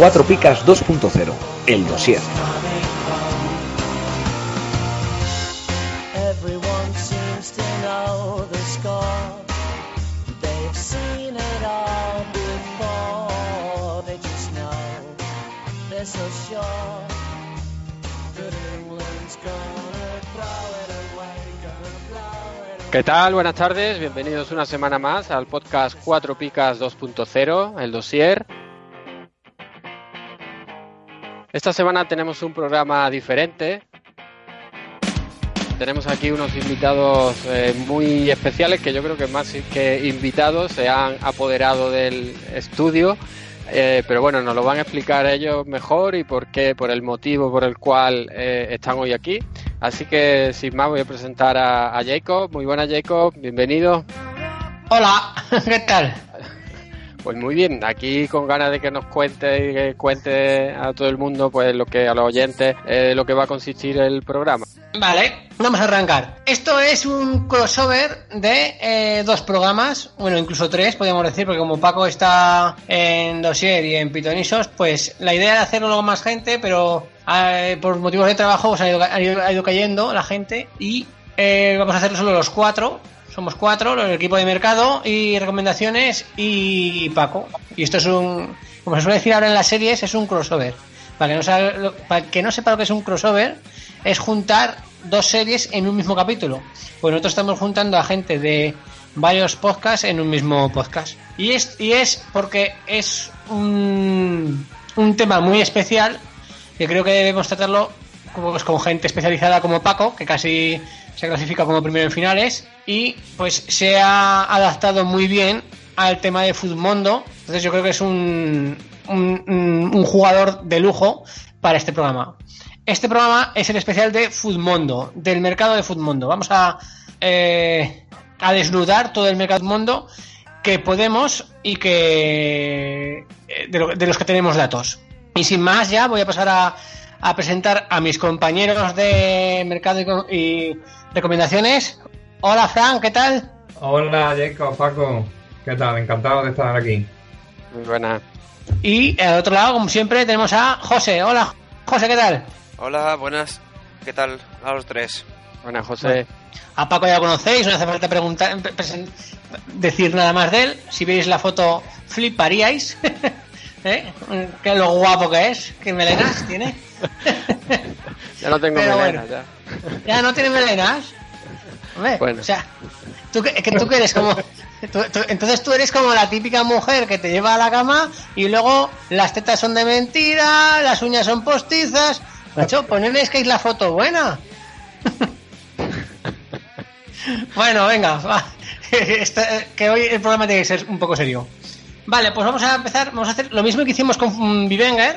Cuatro Picas 2.0, el dossier. ¿Qué tal? Buenas tardes, bienvenidos una semana más al podcast 4 Picas 2.0, el dossier. Esta semana tenemos un programa diferente. Tenemos aquí unos invitados eh, muy especiales que yo creo que más que invitados se han apoderado del estudio. Eh, pero bueno, nos lo van a explicar ellos mejor y por qué, por el motivo por el cual eh, están hoy aquí. Así que sin más voy a presentar a, a Jacob. Muy buenas Jacob, bienvenido. Hola, ¿qué tal? Pues muy bien, aquí con ganas de que nos cuente y que cuente a todo el mundo, pues lo que a los oyentes, eh, lo que va a consistir el programa. Vale, vamos a arrancar. Esto es un crossover de eh, dos programas, bueno, incluso tres, podríamos decir, porque como Paco está en Dossier y en Pitonisos, pues la idea era hacerlo con más gente, pero eh, por motivos de trabajo pues, ha, ido, ha ido- ha ido cayendo la gente y eh, vamos a hacerlo solo los cuatro. Somos cuatro, el equipo de mercado y recomendaciones y Paco. Y esto es un, como se suele decir ahora en las series, es un crossover. Para que no, sabe para que no sepa lo que es un crossover, es juntar dos series en un mismo capítulo. Pues nosotros estamos juntando a gente de varios podcasts en un mismo podcast. Y es, y es porque es un, un tema muy especial que creo que debemos tratarlo pues, con gente especializada como Paco, que casi se clasifica como primero en finales, y pues se ha adaptado muy bien al tema de Futmundo. Entonces yo creo que es un, un, jugador de lujo para este programa. Este programa es el especial de Futmundo, del mercado de Futmundo. Vamos a, eh, a desnudar todo el mercado mundo que podemos y que eh, de, lo- de los que tenemos datos. Y sin más, ya voy a pasar a, a presentar a mis compañeros de mercado y recomendaciones. Hola, Fran, ¿qué tal? Hola Jacob, Paco, ¿qué tal? Encantado de estar aquí. Muy buena. Y al otro lado, como siempre, tenemos a José. Hola, José, ¿qué tal? Hola, buenas. ¿Qué tal a los tres? Buena, José. A Paco ya lo conocéis, no hace falta preguntar, decir nada más de él. Si veis la foto, fliparíais. ¿Eh? Qué lo guapo que es, qué melenas tiene. Ya no tengo Pero melena, bueno. ya. Ya no tiene melenas. Hombre, Bueno. o sea, ¿tú, que, que tú que eres como... tú- tú- entonces tú eres como la típica mujer que te lleva a la cama y luego las tetas son de mentira, las uñas son postizas. Macho, ponedles que es la foto buena. bueno, venga, va. Esta- que hoy el programa tiene que ser un poco serio. Vale, pues vamos a empezar, vamos a hacer lo mismo que hicimos con mm, Vivenger,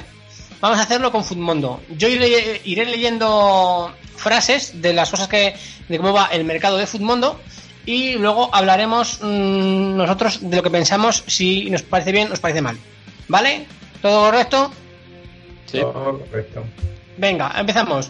vamos a hacerlo con Futmundo. Yo iré, iré leyendo frases de las cosas que, de cómo va el mercado de Futmundo y luego hablaremos mm, nosotros de lo que pensamos, si nos parece bien o nos parece mal. ¿Vale? ¿Todo correcto? Sí. Todo correcto. Venga, empezamos.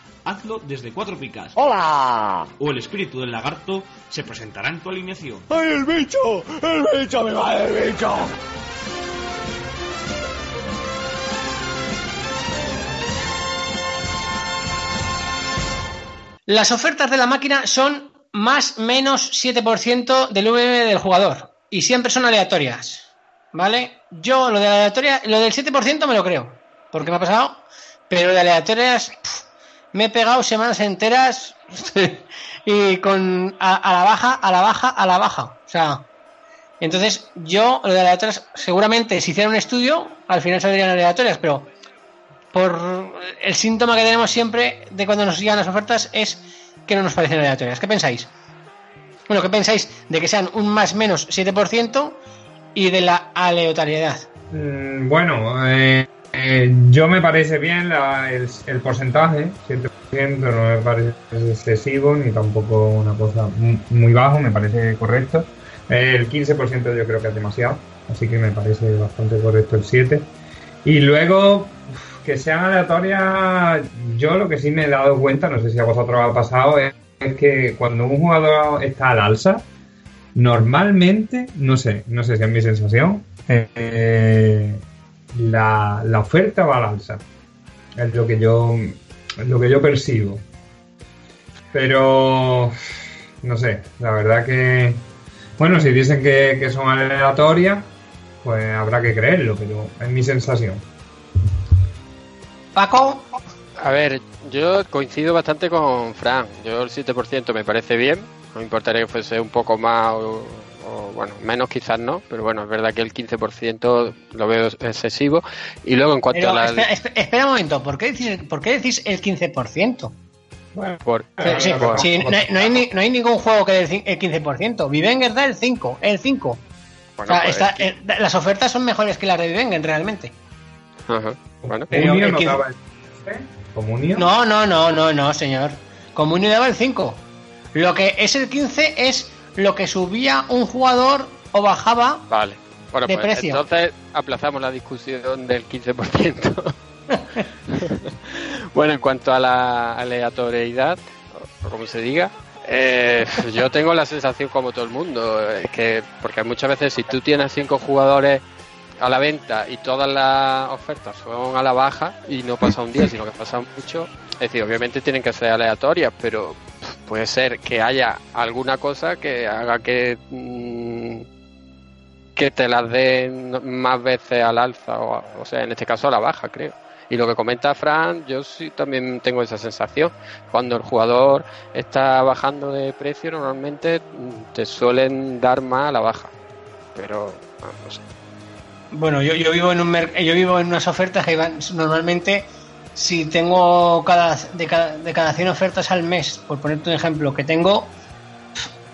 hazlo desde Cuatro Picas. ¡Hola! O el espíritu del lagarto se presentará en tu alineación. ¡Ay, el bicho! ¡El bicho! ¡Me va el bicho! Las ofertas de la máquina son más menos 7% del VM del jugador. Y siempre son aleatorias. ¿Vale? Yo lo de la aleatoria, lo del 7% me lo creo. Porque me ha pasado. Pero de aleatorias, me he pegado semanas enteras y con a, la baja, a la baja, a la baja. O sea, entonces yo, lo de aleatorias, seguramente si hiciera un estudio, al final saldrían aleatorias, pero por el síntoma que tenemos siempre de cuando nos llegan las ofertas es que no nos parecen aleatorias. ¿Qué pensáis? Bueno, ¿qué pensáis de que sean un más menos 7% y de la aleatoriedad? Mm, bueno, eh, eh, yo me parece bien la- el, porcentaje, 7% no me parece excesivo ni tampoco una cosa mu- muy bajo, me parece correcto. El 15% yo creo que es demasiado, así que me parece bastante correcto el 7%. Y luego, que sean aleatorias, yo lo que sí me he dado cuenta, no sé si a vosotros ha pasado, es, es que cuando un jugador está al alza, normalmente, no sé, no sé si es mi sensación, eh, la, la oferta va al alza. Es lo que yo, es lo que yo percibo. Pero, no sé, la verdad que, bueno, si dicen que, que son aleatorias, pues habrá que creerlo, pero es mi sensación. Paco, A ver, yo coincido bastante con Fran. Yo el 7% me parece bien. No me importaría que fuese un poco más o, o, bueno, menos quizás no, pero bueno, es verdad que el 15% lo veo excesivo. Y luego en cuanto pero a la... espera, espera- un momento, ¿por qué decís, por qué decís el 15%? Bueno, por- sí, por- sí, no, hay, no hay ni- no hay ningún juego que dé el cin- el 15%. Vivenger da el 5, el 5. bueno, o sea, pues, está- eh, las ofertas son mejores que las de Vivenger realmente. ajá, bueno. Pero Comunio el no 15 daba el 15, Comunio. No, no, no, no, no, señor. Comunio daba el 5. Lo que es el 15 es lo que subía un jugador o bajaba. Vale. Bueno, de pues precio. entonces aplazamos la discusión del 15%. bueno, en cuanto a la aleatoriedad, o como se diga, eh, yo tengo la sensación como todo el mundo, es que porque muchas veces si tú tienes cinco jugadores a la venta y todas las ofertas son a la baja y no pasa un día, sino que pasa mucho, es decir, obviamente tienen que ser aleatorias, pero puede ser que haya alguna cosa que haga que mm, que te las den más veces al alza o, a- o sea en este caso a la baja creo. Y lo que comenta Fran yo sí también tengo esa sensación. Cuando el jugador está bajando de precio normalmente te suelen dar más a la baja. Pero ah, no sé. Bueno, yo, yo vivo en un yo vivo en unas ofertas que van normalmente si tengo cada de, cada de cada 100 ofertas al mes, por ponerte un ejemplo, que tengo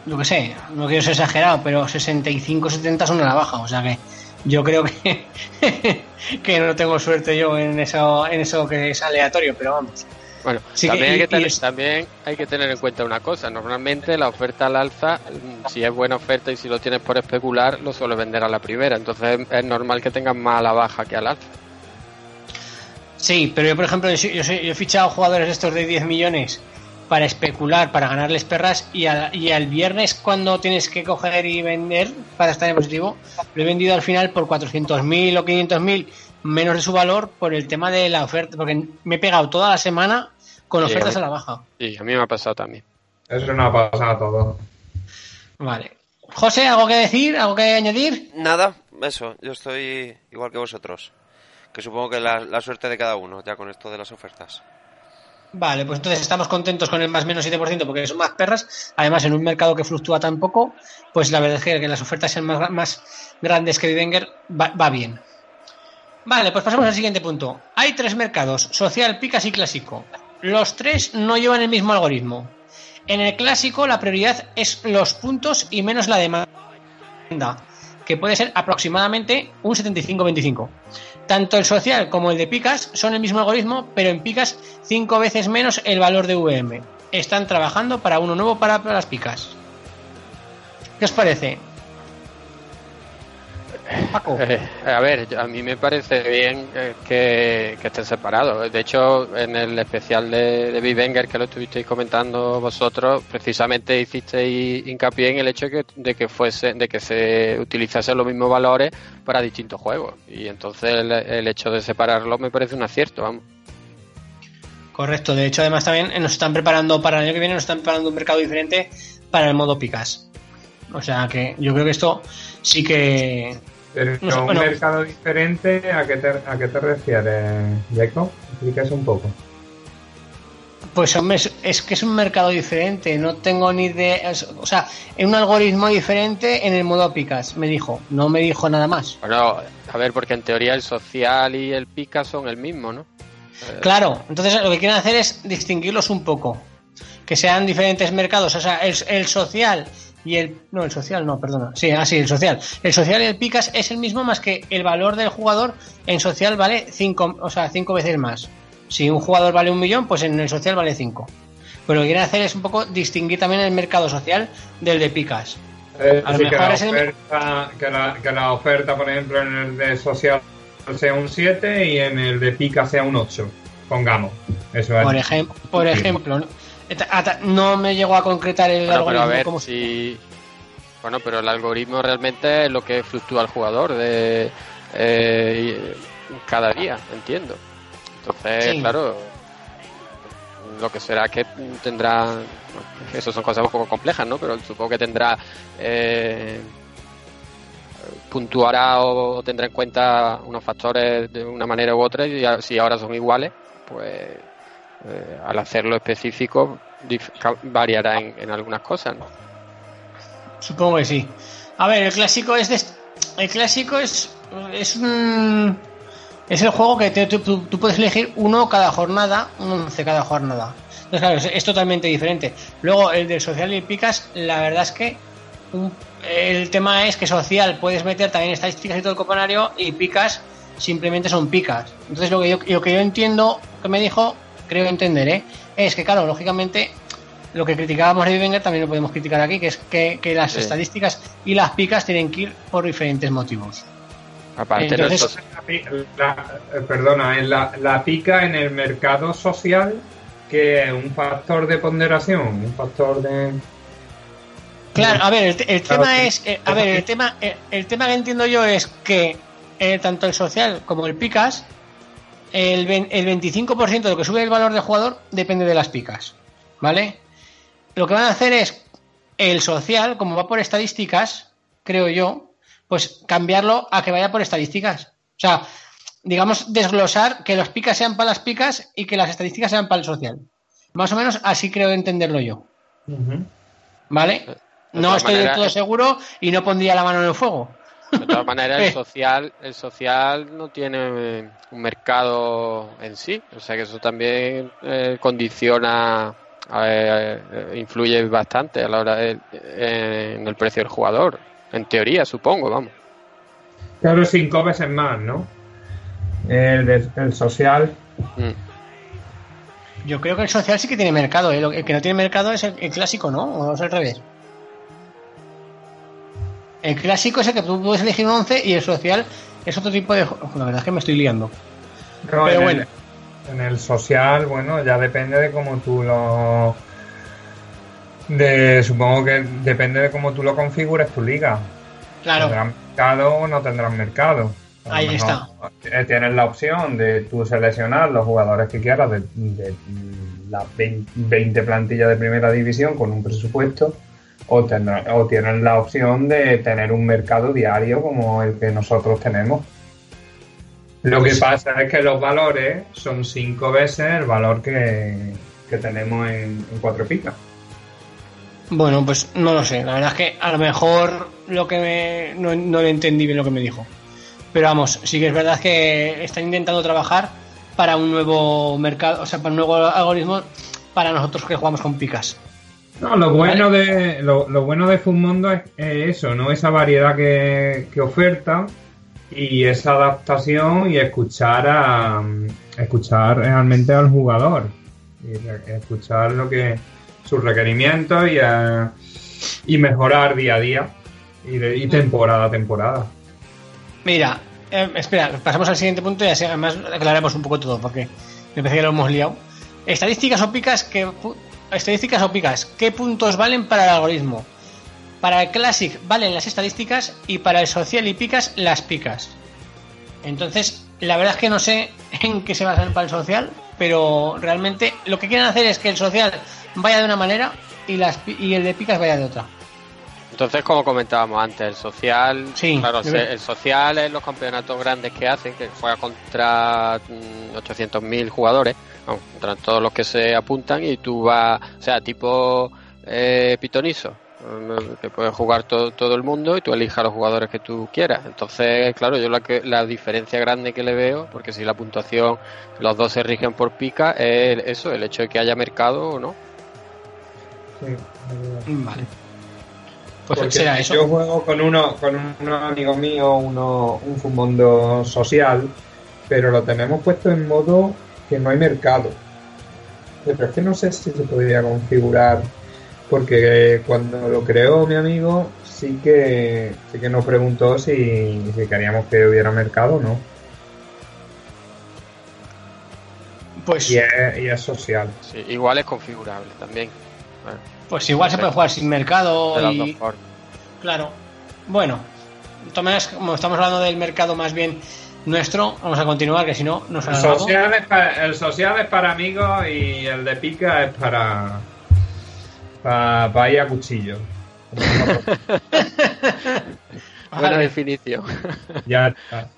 yo que sé, no quiero ser exagerado, pero 65 70 son a la baja, o sea que yo creo que que no tengo suerte yo en eso en eso que es aleatorio, pero vamos. Bueno, Sí, también, hay que tener, es- también hay que tener en cuenta una cosa. Normalmente la oferta al alza, mm, si es buena oferta y si lo tienes por especular, lo suele vender a la primera. Entonces es normal que tengas más a la baja que al alza. Sí, pero yo, por ejemplo, yo, soy- yo yo he fichado jugadores estos de 10 millones para especular, para ganarles perras, y al, y al viernes, cuando tienes que coger y vender para estar en positivo, lo he vendido al final por 400.000 o 500.000 menos de su valor por el tema de la oferta, porque me he pegado toda la semana con ofertas a a mí- la baja. Sí, a mí me ha pasado también. Eso no ha pasado a todos. Vale. José, ¿algo que decir? ¿Algo que añadir? Nada, eso, yo estoy igual que vosotros. Que supongo que la, la suerte de cada uno, ya con esto de las ofertas. Vale, pues entonces estamos contentos con el más menos 7% porque son más perras. Además, en un mercado que fluctúa tan poco, pues la verdad es que, que las ofertas sean más, más grandes que Vivenger va, va bien. Vale, pues pasamos al siguiente punto. Hay tres mercados, social, picas y clásico. Los tres no llevan el mismo algoritmo. En el clásico la prioridad es los puntos y menos la demanda, que puede ser aproximadamente un 75-25. Tanto el social como el de Picas son el mismo algoritmo, pero en Picas cinco veces menos el valor de VM. Están trabajando para uno nuevo para las Picas. ¿Qué os parece? Paco. Eh, a ver, a mí me parece bien eh, que, que estén separados. De hecho, en el especial de, de que lo estuvisteis comentando vosotros, precisamente hicisteis hincapié en el hecho que, de que fuese, de que se utilizasen los mismos valores para distintos juegos. Y entonces el, el hecho de separarlos me parece un acierto, vamos. Correcto, de hecho además también nos están preparando para el año que viene, nos están preparando un mercado diferente para el modo Picas. O sea que yo creo que esto sí que... Pero No sé, un bueno. mercado diferente, ¿a qué te, a qué te refieres, Jacob? Explícase un poco. Pues hombre, es, es que es un mercado diferente, no tengo ni idea, es- o sea, en un algoritmo diferente en el modo picas, me dijo, no me dijo nada más. Bueno, a ver, porque en teoría el social y el pica son el mismo, ¿no? Eh, Claro, entonces lo que quieren hacer es distinguirlos un poco, que sean diferentes mercados, o sea, el, el social y el no el social no, perdona, sí, así el social, el social y el picas es el mismo más que el valor del jugador en social vale cinco, o sea, cinco veces más. Si un jugador vale un millón, pues en el social vale cinco. Pero lo que quieren hacer es un poco distinguir también el mercado social del de picas. Eh, A lo sí, que, la el- oferta, que, la, que la oferta, por ejemplo, en el de social sea un 7 y en el de pica sea un 8. Pongamos. Eso es. Por, ejem- por ejemplo, ¿no? No me llegó a concretar el Bueno, pero a algoritmo ver como si. Bueno, pero el algoritmo realmente es lo que fluctúa el jugador de eh, cada día, entiendo. Entonces, Sí. claro, lo que será que tendrá. Eso son cosas un poco complejas, ¿no? Pero supongo que tendrá. Eh, puntuará o tendrá en cuenta unos factores de una manera u otra y si ahora son iguales, pues eh, al hacerlo específico variará en, algunas cosas. Supongo que sí. A ver, el clásico es de, el clásico es es un es el juego que te- tú, puedes elegir uno cada jornada, un once cada jornada. Es, es totalmente diferente. Luego el del social y picas, la verdad es que un- el tema es que social puedes meter también estadísticas y todo el coponario y picas simplemente son picas. Entonces lo que yo, lo que yo entiendo que me dijo, creo entender, ¿eh? es que claro, lógicamente lo que criticábamos de Wenger también lo podemos criticar aquí, que es que, que las Sí. estadísticas y las picas tienen que ir por diferentes motivos. Aparte, Entonces- nosotros- La eh, perdona, en la, la pica en el mercado social, que es un factor de ponderación, un factor de. Claro, a ver, el, te- el Claro, tema sí. es, eh, a ver, el tema, el, el tema que entiendo yo es que eh, tanto el social como el picas, el, ven- el 25% de lo que sube el valor del jugador depende de las picas, ¿vale? Lo que van a hacer es el social, como va por estadísticas, creo yo, pues cambiarlo a que vaya por estadísticas. O sea, digamos, desglosar que los picas sean para las picas y que las estadísticas sean para el social. Más o menos así creo entenderlo yo. ¿Vale? No estoy del todo eh, seguro y no pondría la mano en el fuego. De todas maneras, Eh. el social, el social no tiene eh, un mercado en sí, o sea que eso también eh, condiciona, eh, eh, influye bastante a la hora de, eh, en el precio del jugador, en teoría, supongo, vamos. Claro, cinco veces más, ¿no? El, de- el social. Mm. Yo creo que el social sí que tiene mercado. ¿eh? El que no tiene mercado es el, el clásico, ¿no? O es al revés. El clásico es el que tú puedes elegir un 11 y el social es otro tipo de... La verdad es que me estoy liando. Pero en, bueno. el, en el social, bueno, ya depende de cómo tú lo. De, supongo que depende de cómo tú lo configures tu liga. Claro. ¿Tendrán mercado o no tendrán mercado? Ahí mejor, eh, Tienes la opción de tú seleccionar los jugadores que quieras de, de las 20 20 plantillas de primera división con un presupuesto o, tendrá- o tienes la opción de tener un mercado diario como el que nosotros tenemos. Lo que pasa es que los valores son cinco veces el valor que, que tenemos en, en cuatro picas. Bueno, pues no lo sé. La verdad es que a lo mejor lo que me... No, no le entendí bien lo que me dijo. Pero vamos, sí que es verdad que están intentando trabajar para un nuevo mercado, o sea, para un nuevo algoritmo para nosotros que jugamos con picas. No, lo bueno de lo, lo bueno de Fumondo es, es eso, ¿no? Esa variedad que, que oferta y esa adaptación y escuchar a escuchar realmente al jugador y escuchar lo que sus requerimientos y, a- y mejorar día a día y, de- y temporada a temporada. Mira, eh, espera, pasamos al siguiente punto y así además aclaramos un poco todo porque me parece que lo hemos liado. Estadísticas o picas, que estadísticas o picas, ¿qué puntos valen para el algoritmo? Para el Classic valen las estadísticas y para el Social y picas las picas. Entonces, la verdad es que no sé en qué se basan para el Social, pero realmente lo que quieren hacer es que el Social vaya de una manera y, las, y el de picas vaya de otra. Entonces, como comentábamos antes, el social, Sí, claro, el social es los campeonatos grandes que hacen, que juega contra mm, 800.000 jugadores, vamos, contra todos los que se apuntan y tú vas, o sea, tipo eh, pitoniso, mm, que puede jugar todo, todo el mundo y tú elijas los jugadores que tú quieras. Entonces, claro, yo la, que, la diferencia grande que le veo, porque si la puntuación, los dos se rigen por pica, es eso, el hecho de que haya mercado o no. Sí. Vale. Pues Porque será eso. Yo juego con uno, con unos amigos míos, uno, un mundo social, pero lo tenemos puesto en modo que no hay mercado. Pero es que no sé si se podría configurar, porque cuando lo creó mi amigo, sí que, sí que nos preguntó si, si queríamos que hubiera mercado o no. Pues, Y es, y es social. Sí, igual es configurable también. Bueno, pues igual se puede jugar sin mercado y... Claro. Bueno, maneras, como estamos hablando del mercado más bien nuestro, vamos a continuar, que si no, nos El social, es para, el social es para amigos y el de pica es para, para, para ir a cuchillo. Buena Vale. definición. Ya está.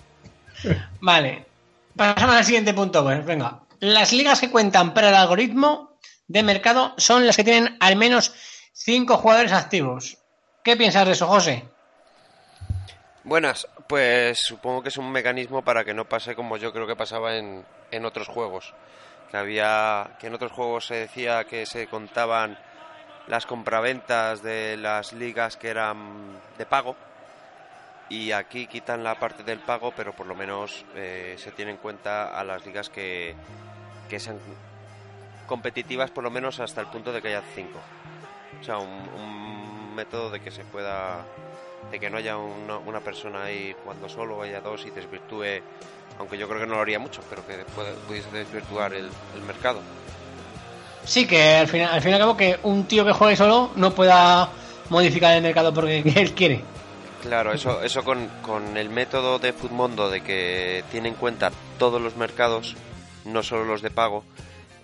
Vale. Pasamos al siguiente punto, pues venga. Las ligas que cuentan para el algoritmo de mercado son las que tienen al menos 5 jugadores activos. ¿Qué piensas de eso, José? Buenas, pues supongo que es un mecanismo para que no pase como yo creo que pasaba en, en otros juegos. Que había que en otros juegos se decía que se contaban las compraventas de las ligas que eran de pago y aquí quitan la parte del pago, pero por lo menos eh, se tiene en cuenta a las ligas que, que sean competitivas por lo menos hasta el punto de que haya cinco. O sea, un, un método de que se pueda de que no haya una, una persona ahí jugando solo, haya dos y desvirtúe, aunque yo creo que no lo haría mucho, pero que puede- pudiese desvirtuar el, el mercado. Sí, que al final, al fin y al cabo que un tío que juegue solo no pueda modificar el mercado porque él quiere. Claro, eso, eso con, con el método de Futmundo de que tiene en cuenta todos los mercados, no solo los de pago,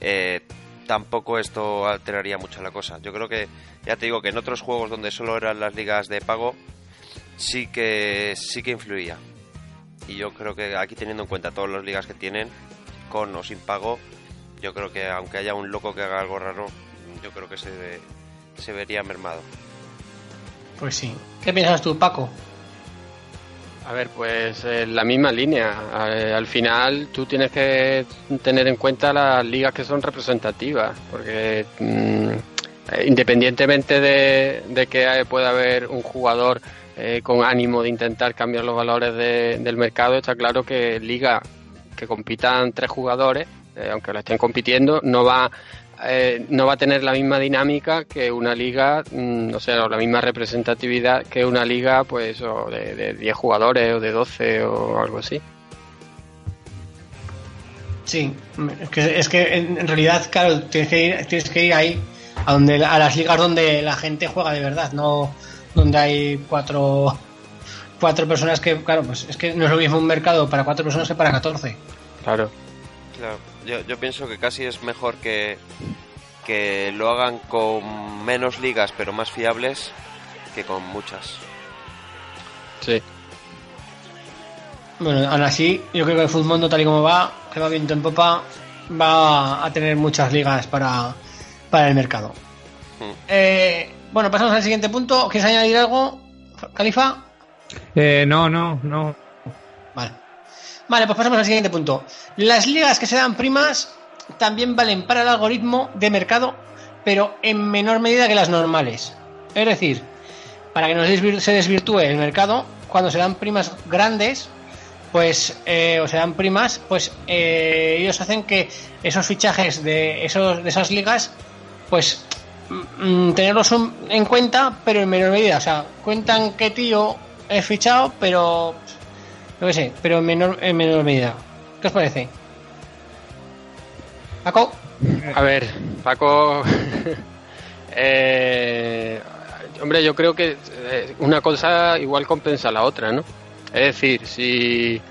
eh, tampoco esto alteraría mucho la cosa. Yo creo que, ya te digo que en otros juegos donde solo eran las ligas de pago, sí que sí que influía. Y yo creo que aquí teniendo en cuenta todas las ligas que tienen, con o sin pago, yo creo que aunque haya un loco que haga algo raro, yo creo que se, se vería mermado. Pues sí. ¿Qué piensas tú, Paco? A ver, pues eh, la misma línea. Eh, al final tú tienes que tener en cuenta las ligas que son representativas, porque mm, independientemente de, que pueda haber un jugador eh, con ánimo de intentar cambiar los valores de- del mercado, está claro que liga que compitan tres jugadores, aunque la estén compitiendo, no va eh, no va a tener la misma dinámica que una liga, mm, o sea, o la misma representatividad que una liga, pues, o de, de 10 jugadores o de 12 o algo así. Sí, es que, es que en realidad, claro, tienes que ir, tienes que ir ahí a donde a las ligas donde la gente juega de verdad, no donde hay cuatro cuatro personas que, claro, pues es que no es lo mismo un mercado para cuatro personas que para 14. Claro. Claro, yo, yo pienso que casi es mejor que, que lo hagan con menos ligas pero más fiables que con muchas. Sí. Bueno, aún así, yo creo que el fútbol tal y como va, que va viento en popa, va a tener muchas ligas para, para el mercado. Hmm. Eh, bueno, pasamos al siguiente punto. ¿Quieres añadir algo, Califa? Eh, no, no, no. Vale. Vale, pues pasamos al siguiente punto. Las ligas que se dan primas también valen para el algoritmo de mercado, pero en menor medida que las normales. Es decir, para que no se desvir- se desvirtúe el mercado, cuando se dan primas grandes, pues, eh, o se dan primas, pues eh, ellos hacen que esos fichajes de, esos, de esas ligas, pues mm, tenerlos un- en cuenta, pero en menor medida. O sea, cuentan qué tío es fichado, pero yo qué sé, pero en menor, en menor medida. ¿Qué os parece? Paco, A ver, Paco. eh, hombre, yo creo que eh, una cosa igual compensa la otra, ¿no? Es decir, si,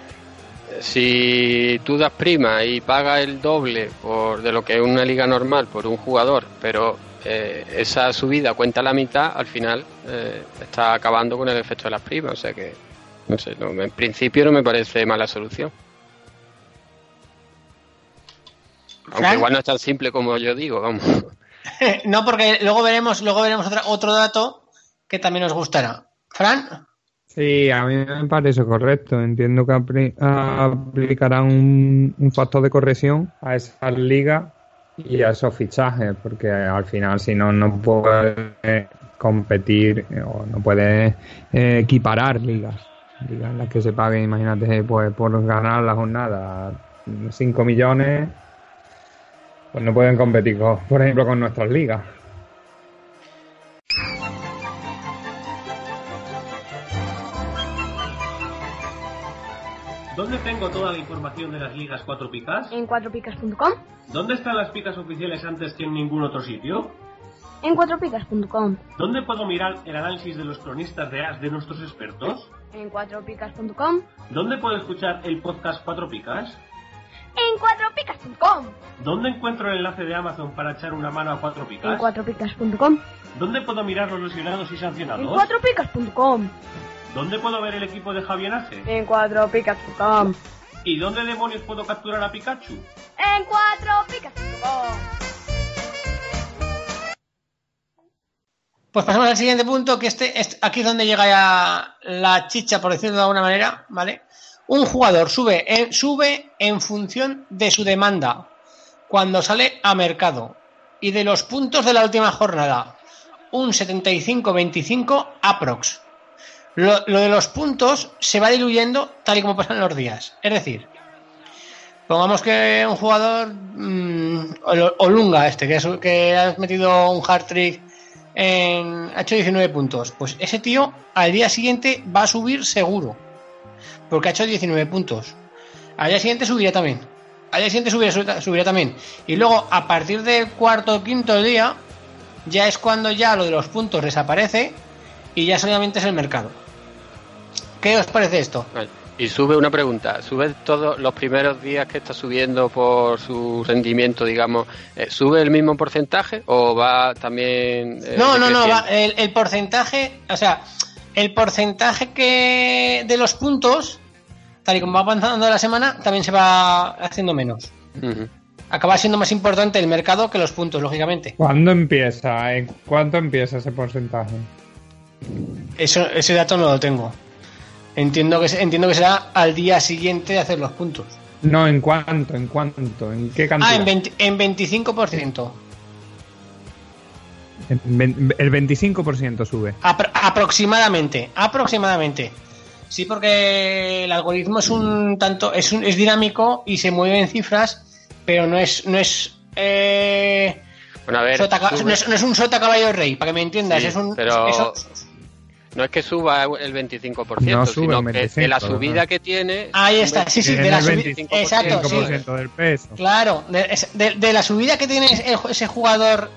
si tú das prima y pagas el doble por, de lo que es una liga normal por un jugador, pero eh, esa subida cuenta la mitad, al final eh, está acabando con el efecto de las primas. O sea que, no sé, no, en principio no me parece mala solución. Aunque igual no es tan simple como yo digo, vamos. no, porque luego veremos, luego veremos otra- otro dato que también nos gustará. Fran, Sí, a mí me parece correcto. Entiendo que apli- aplicarán un, un factor de corrección a esas ligas y a esos fichajes, porque al final, si no, no puede competir eh, o no puede eh, equiparar ligas. Las que se paguen, imagínate, pues por ganar la jornada 5 millones, pues no pueden competir, con- por ejemplo, con nuestras ligas. ¿Dónde tengo toda la información de las ligas 4 picas? En 4picas.com. ¿Dónde están las picas oficiales antes que en ningún otro sitio? En 4picas.com. ¿Dónde puedo mirar el análisis de los cronistas de AS de nuestros expertos? En 4picas.com. ¿Dónde puedo escuchar el podcast 4 picas? En 4picas.com. ¿Dónde encuentro el enlace de Amazon para echar una mano a 4 En picas? 4picas.com. ¿Dónde puedo mirar los lesionados y En sancionados? 4picas.com. ¿Dónde puedo ver el equipo de Javienaje? En 4picas.com. ¿Y dónde demonios puedo capturar a Pikachu? En 4picas.com. pues pasamos al siguiente punto, que este, este- aquí es donde llega ya la chicha, por decirlo de alguna manera, ¿vale? Un jugador sube en, sube en función de su demanda cuando sale a mercado y de los puntos de la última jornada, un 75-25 aprox. Lo, de los puntos se va diluyendo tal y como pasan los días. Es decir, pongamos que un jugador, mm, Ol- Olunga este, que, que ha metido un hard trick en, ha hecho 19 puntos. Pues ese tío al día siguiente va a subir seguro. Porque ha hecho 19 puntos. Al día siguiente subirá también. Al día siguiente subirá, también. Y luego, a partir del cuarto o quinto día, ya es cuando ya lo de los puntos desaparece y ya solamente es el mercado. ¿Qué os parece esto? Y sube una pregunta, ¿sube todos los primeros días que está subiendo por su rendimiento, digamos, eh, sube el mismo porcentaje o va también... eh, No, no, no, va, el, el porcentaje, o sea, el porcentaje que de los puntos, tal y como va avanzando la semana, también se va haciendo menos. Acaba siendo más importante el mercado que los puntos, lógicamente. ¿Cuándo empieza? ¿En cuánto empieza ese porcentaje? Eso, ese dato no lo tengo. Entiendo que se- entiendo que será al día siguiente de hacer los puntos. No, ¿en cuánto? ¿En cuánto? ¿En qué cantidad? Ah, en, 20 en 25%. En ven- El 25% sube. Apro- aproximadamente, aproximadamente. Sí, porque el algoritmo es un tanto, es un, es dinámico y se mueve en cifras, pero no es, no es, eh, Bueno, a ver, sota no, es, no es un sota caballo rey, para que me entiendas. Sí, es un, pero eso- no es que suba el 25%, No sube sino el que de 25, la subida ¿no? que tiene... Ahí está, sí, sí, de la subida. 25%, Exacto, sí. 5% del peso. Claro, de, es- de- de la subida que tiene ese jugador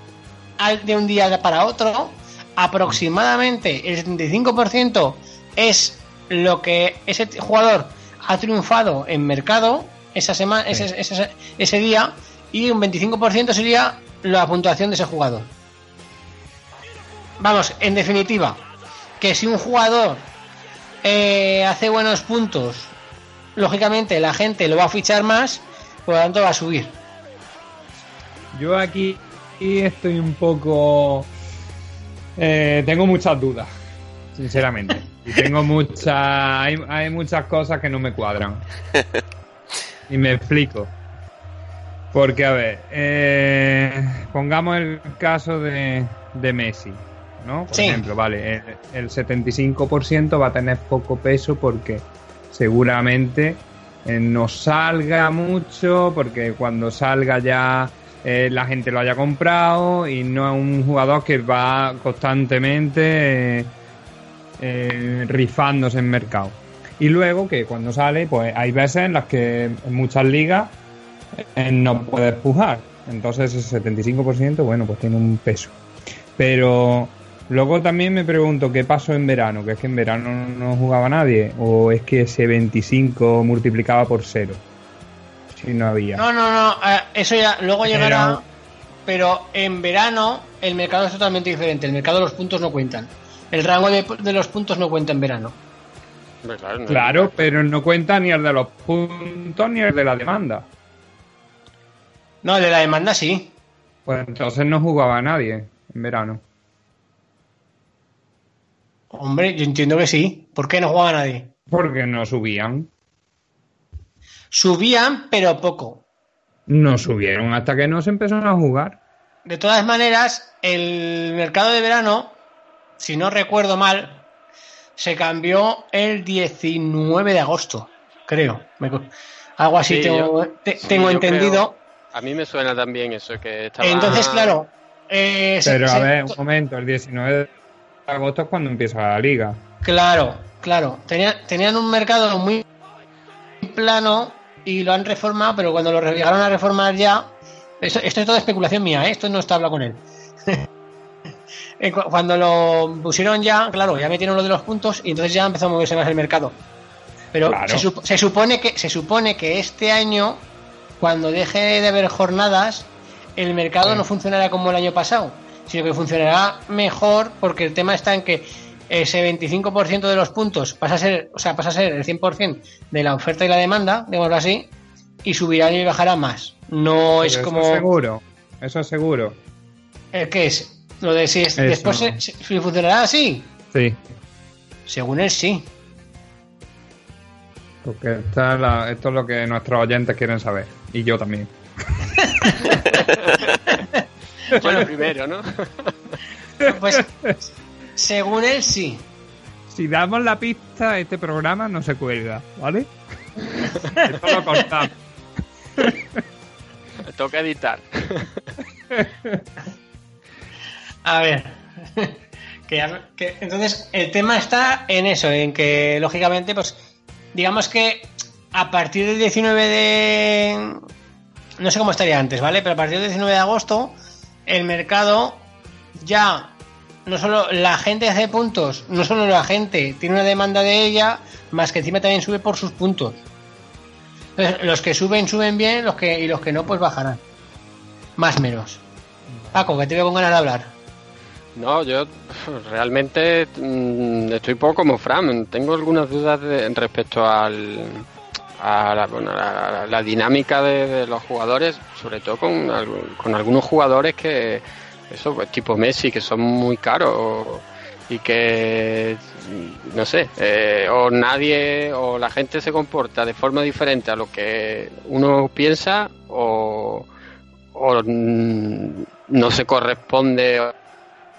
al- de un día para otro, aproximadamente el 75% es lo que ese jugador ha triunfado en mercado esa semana, ese, ese, ese día, y un 25% sería la puntuación de ese jugador. Vamos, en definitiva, que si un jugador eh, hace buenos puntos, lógicamente la gente lo va a fichar más, por lo tanto va a subir. Yo aquí estoy un poco... eh, tengo muchas dudas, sinceramente. Y tengo muchas... Hay, hay muchas cosas que no me cuadran. Y me explico. Porque, a ver, eh, pongamos el caso de, de Messi, ¿no? Por Sí. ejemplo, vale, el, el 75% va a tener poco peso porque seguramente eh, no salga mucho, porque cuando salga ya eh, la gente lo haya comprado y no es un jugador que va constantemente eh, eh, rifándose en mercado. Y luego que cuando sale, pues hay veces en las que en muchas ligas eh, no puedes pujar. Entonces ese 75%, bueno, pues tiene un peso. Pero luego también me pregunto qué pasó en verano, que es que en verano no jugaba nadie, o es que ese 25 multiplicaba por cero. Si no había. No, no, no, eh, eso ya luego llegará, pero en verano el mercado es totalmente diferente. El mercado de los puntos no cuentan. El rango de, de los puntos no cuenta en verano. Hombre, claro, no- Claro, pero no cuenta ni el de los puntos ni el de la demanda. No, el de la demanda sí. Pues entonces no jugaba nadie en verano. Hombre, yo entiendo que sí. ¿Por qué no jugaba nadie? Porque no subían. Subían, pero poco. No subieron hasta que no se empezaron a jugar. De todas maneras, el mercado de verano, si no recuerdo mal, se cambió el 19 de agosto, creo. Algo así Sí, tengo, yo- te- sí, tengo entendido. creo- a mí me suena también eso, que estaba... Entonces, claro. eh, se- Pero a se- ver, un momento, el 19 de agosto es cuando empieza la liga. Claro, claro. Tenía- tenían un mercado muy plano y lo han reformado, pero cuando lo llegaron a reformar ya. Esto, esto es toda especulación mía, ¿eh? esto no está hablado con él. Eh, cu- cuando lo pusieron ya, claro, ya metieron lo de los puntos y entonces ya empezó a moverse más el mercado. Pero Claro. se, sup- se supone que se supone que este año, cuando deje de haber jornadas, el mercado no funcionará como el año pasado, sino que funcionará mejor porque el tema está en que ese 25% de los puntos pasa a ser, o sea, pasa a ser el 100% de la oferta y la demanda, digámoslo así, y subirá y bajará más. No es como Eso seguro, eso es seguro. ¿El qué es? Lo de si es- después se- se- si funcionará así. Sí, Según él, sí. porque esta es la- esto es lo que nuestros oyentes quieren saber. Y yo también. Lo primero, ¿no? Pues, según él, sí. Si damos la pista, este programa no se cuelga, ¿vale? Esto lo cortamos. Me toca editar. A ver. que- entonces, el tema está en eso, en que, lógicamente, pues, digamos que a partir del 19 de... No sé cómo estaría antes, ¿vale? Pero a partir del 19 de agosto, el mercado ya... No solo la gente hace puntos, no solo la gente tiene una demanda de ella, más que encima también sube por sus puntos. Los que suben, suben bien, los que, y los que no, pues bajarán. Más menos. Paco, que te veo con ganas de hablar. No, yo realmente mm, estoy poco como Fran. Tengo algunas dudas de- respecto al, a la, bueno, la- dinámica de, los jugadores, sobre todo con, con algunos jugadores que, eso, pues, tipo Messi, que son muy caros y que, no sé, eh, o nadie o la gente se comporta de forma diferente a lo que uno piensa o, o mm, no se corresponde o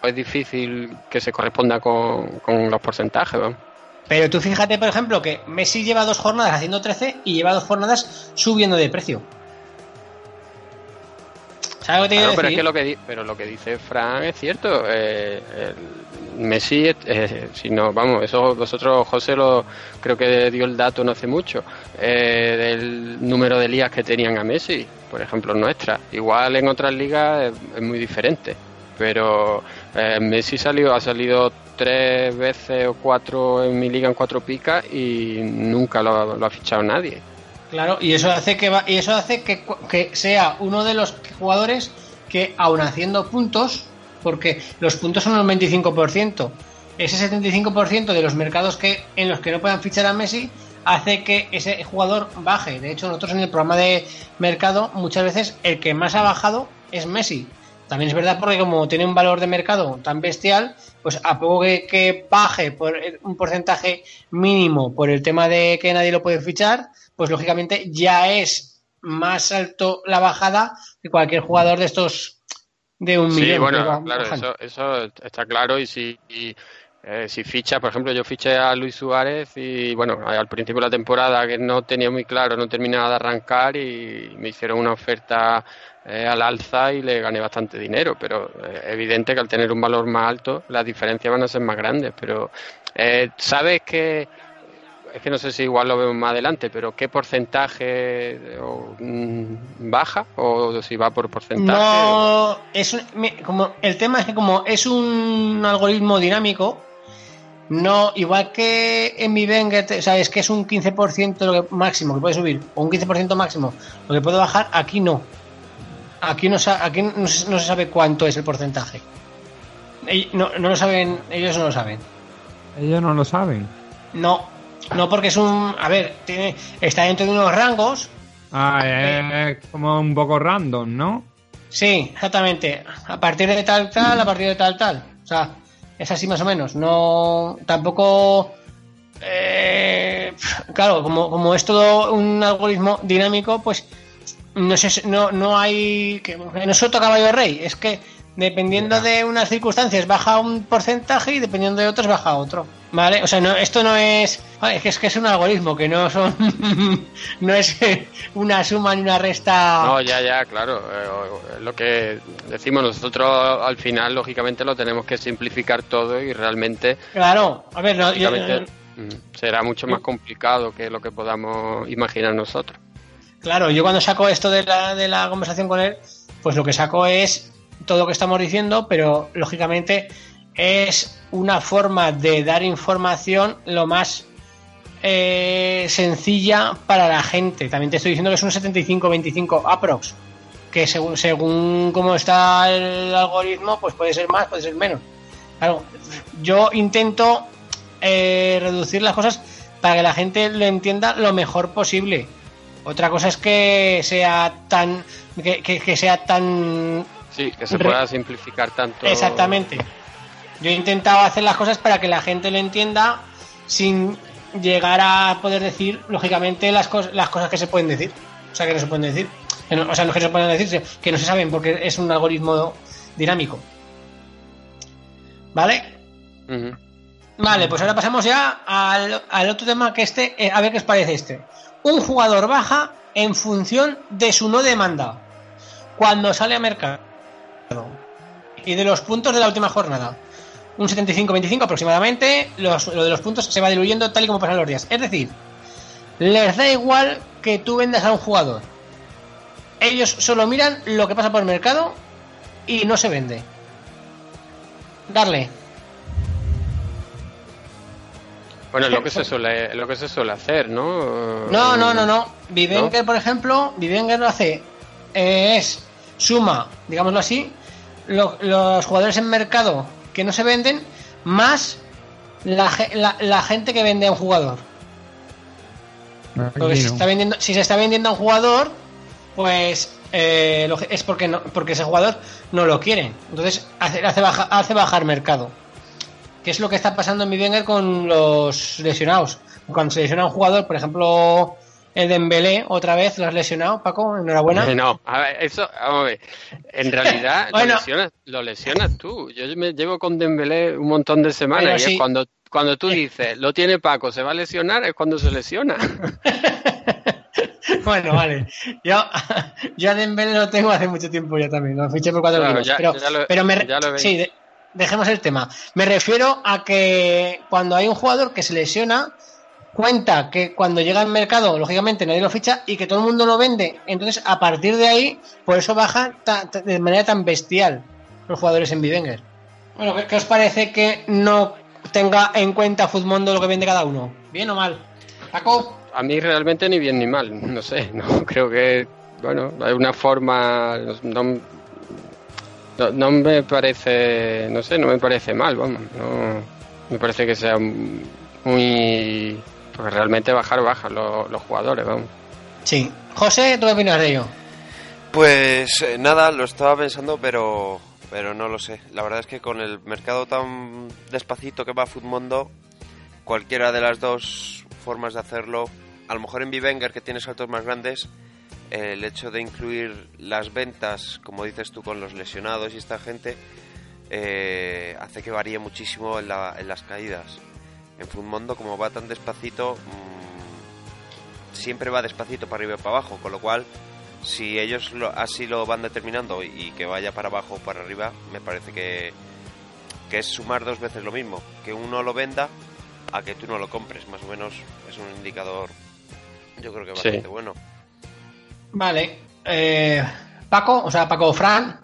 es difícil que se corresponda con, con los porcentajes. ¿no? Pero tú fíjate, por ejemplo, que Messi lleva dos jornadas haciendo 13 y lleva dos jornadas subiendo de precio. ¿Sabes lo que te Claro, pero es que lo que, pero lo que dice Fran es cierto. eh, el Messi, eh, si no, vamos, eso vosotros, José, lo, creo que dio el dato no hace mucho, eh, del número de ligas que tenían a Messi, por ejemplo, nuestra. Igual en otras ligas es, es muy diferente, pero eh, Messi salió, ha salido tres veces o cuatro en mi liga en cuatro picas y nunca lo, lo ha fichado nadie. Claro, y eso hace que va- y eso hace que, que sea uno de los jugadores que, aun haciendo puntos, porque los puntos son el 25%, ese 75% de los mercados que en los que no puedan fichar a Messi hace que ese jugador baje. De hecho, nosotros en el programa de mercado muchas veces el que más ha bajado es Messi. También es verdad porque como tiene un valor de mercado tan bestial, pues a poco que, que baje por un porcentaje mínimo por el tema de que nadie lo puede fichar, pues lógicamente ya es más alto la bajada que cualquier jugador de estos de un Sí, millón. que bueno, claro, eso, eso está claro y si, y, eh, si ficha, por ejemplo, yo fiché a Luis Suárez y bueno, al principio de la temporada que no tenía muy claro, no terminaba de arrancar y me hicieron una oferta eh, al alza y le gané bastante dinero, pero eh, evidente que al tener un valor más alto las diferencias van a ser más grandes, pero eh, sabes que es que no sé si igual lo vemos más adelante, pero ¿qué porcentaje o, mm, baja o si va por porcentaje? No, es un- como el tema es que como es un algoritmo dinámico, no igual que en mi Venga, o es que es un 15% lo que, máximo que puede subir o un 15% máximo lo que puede bajar, aquí no. Aquí no, sa- aquí no, se no se sabe cuánto es el porcentaje. No, no lo saben, ellos no lo saben. Ellos no lo saben. No, no porque es un, a ver, tiene, está dentro de unos rangos. Ah, es como un poco random, ¿no? Sí, exactamente. A partir de tal tal, a partir de tal tal. O sea, es así más o menos. No, tampoco. eh, claro, como, como es todo un algoritmo dinámico, pues no sé, no, no hay que no es otro caballo rey. Es que dependiendo de unas circunstancias baja un porcentaje y dependiendo de otros baja otro. ¿Vale? O sea, no, esto no es. es que es que es un algoritmo, que no son. no es una suma ni una resta. No, ya, ya, claro. eh, es lo que decimos nosotros al final, lógicamente, lo tenemos que simplificar todo y realmente, Claro, a ver, no, yo- mm, será mucho más complicado que lo que podamos imaginar nosotros. Claro, yo cuando saco esto de la, de la conversación con él, pues lo que saco es todo lo que estamos diciendo, pero lógicamente es una forma de dar información lo más eh, sencilla para la gente. También te estoy diciendo que es un 75-25 aprox, que según, según cómo está el algoritmo, pues puede ser más, puede ser menos. Claro, yo intento eh, reducir las cosas para que la gente lo entienda lo mejor posible. Otra cosa es que sea tan que, que- que sea tan Sí, que se pueda simplificar tanto. exactamente. Yo he intentado hacer las cosas para que la gente lo entienda sin llegar a poder decir lógicamente las cosas las cosas que se pueden decir, o sea que no se pueden decir, no- o sea no que se pueden decir, que no se saben porque es un algoritmo dinámico. ¿Vale? Vale, pues ahora pasamos ya al, al otro tema que este, eh, a ver qué os parece este. Un jugador baja en función de su no demanda cuando sale a mercado y de los puntos de la última jornada. Un 75-25 aproximadamente, los, lo de los puntos se va diluyendo tal y como pasan los días. Es decir, les da igual que tú vendas a un jugador. Ellos solo miran lo que pasa por el mercado y no se vende. Darle. Bueno, es lo que se suele, lo que se suele hacer, ¿no? No, no, no, no. Vivenger, por ejemplo, Vivenger lo hace. eh, es suma, digámoslo así, lo- los jugadores en mercado que no se venden, más la, la- la gente que vende a un jugador. Porque si, no. está vendiendo, si se está vendiendo a un jugador, pues eh, lo- es porque no, porque ese jugador no lo quiere. Entonces hace, hace, baja- hace bajar mercado. Que es lo que está pasando en Vivenger con los lesionados. Cuando se lesiona un jugador, por ejemplo, el Dembélé, otra vez lo has lesionado, Paco, enhorabuena. No, a ver, eso, vamos a ver. En realidad Bueno. lo, lesionas, lo lesionas tú. Yo me llevo con Dembélé un montón de semanas Pero y sí. es cuando, cuando tú dices, lo tiene Paco, se va a lesionar, es cuando se lesiona. Bueno, vale. Yo, yo a Dembélé lo tengo hace mucho tiempo ya también. Lo fiché por cuatro Claro, ya- pero, ya lo- pero me ya lo sí, de- dejemos el tema. Me refiero a que cuando hay un jugador que se lesiona, cuenta que cuando llega al mercado, lógicamente nadie lo ficha y que todo el mundo lo vende. Entonces, a partir de ahí, por eso baja de manera tan bestial los jugadores en Bidenger. Bueno, ¿qué, os parece que no tenga en cuenta Futmundo lo que vende cada uno? ¿Bien o mal? Paco. A mí realmente ni bien ni mal, no sé, no creo que, bueno, hay una forma, no, no me parece, no sé, no me parece mal, vamos, no me parece que sea muy, porque realmente bajar bajan los, los jugadores, vamos. Sí. José, ¿tú qué opinas de ello? Pues eh, nada, lo estaba pensando, pero pero no lo sé. La verdad es que con el mercado tan despacito que va Futmundo, cualquiera de las dos formas de hacerlo, a lo mejor en Vivenger que tiene saltos más grandes, el hecho de incluir las ventas, como dices tú, con los lesionados y esta gente, eh, hace que varíe muchísimo en, la- en las caídas. En Futmundo, como va tan despacito, mm, siempre va despacito para arriba y para abajo, con lo cual si ellos lo- así lo van determinando y, y que vaya para abajo o para arriba, me parece que, que es sumar dos veces lo mismo. Que uno lo venda a que tú no lo compres. Más o menos es un indicador, yo creo que Sí. bastante bueno. Vale. Eh, Paco, o sea, Paco Fran.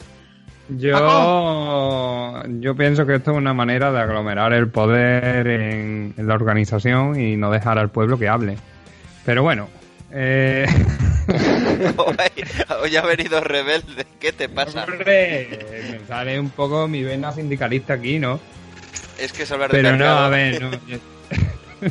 Yo, yo pienso que esto es una manera de aglomerar el poder en, en la organización y no dejar al pueblo que hable. Pero bueno, eh, Hoy, hoy ha venido rebelde. ¿Qué te pasa? Hombre, me sale un poco mi vena sindicalista aquí, ¿no? Es que es hablar de Pero no, a ver, no.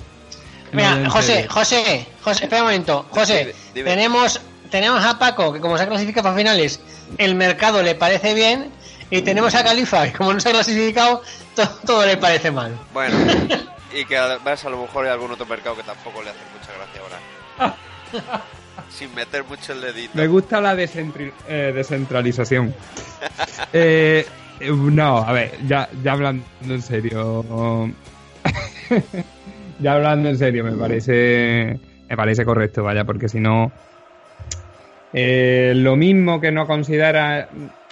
Mira, José. José, José, espera un momento. José, Dime, dime. tenemos tenemos a Paco, que como se ha clasificado para finales, el mercado le parece bien, y tenemos a Califa, que como no se ha clasificado, to- todo le parece mal. Bueno, y que además a lo mejor hay algún otro mercado que tampoco le hace mucha gracia ahora. Sin meter mucho el dedito. Me gusta la eh, descentralización. Eh, no, a ver, ya, ya hablando en serio. ya hablando en serio, me parece. Me parece correcto, vaya, porque si no. Eh, lo mismo que no considera.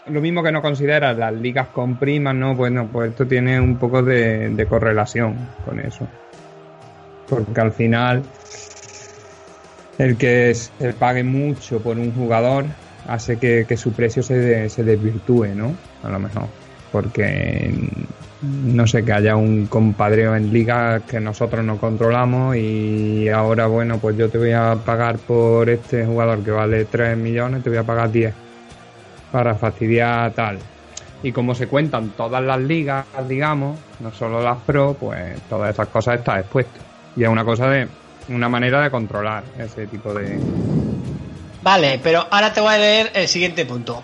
Lo mismo que no considera las ligas con primas, ¿no? Pues no, pues esto tiene un poco de, correlación con eso. Porque al final el que se pague mucho por un jugador hace que, su precio se, se desvirtúe, ¿no? A lo mejor. Porque no sé, que haya un compadreo en liga que nosotros no controlamos y ahora, bueno, pues yo te voy a pagar por este jugador que vale 3 millones, te voy a pagar 10 para fastidiar tal. Y como se cuentan todas las ligas, digamos, no solo las pro, pues todas esas cosas están expuestas. Y es una cosa de, una manera de controlar ese tipo de... Vale, pero ahora te voy a leer el siguiente punto.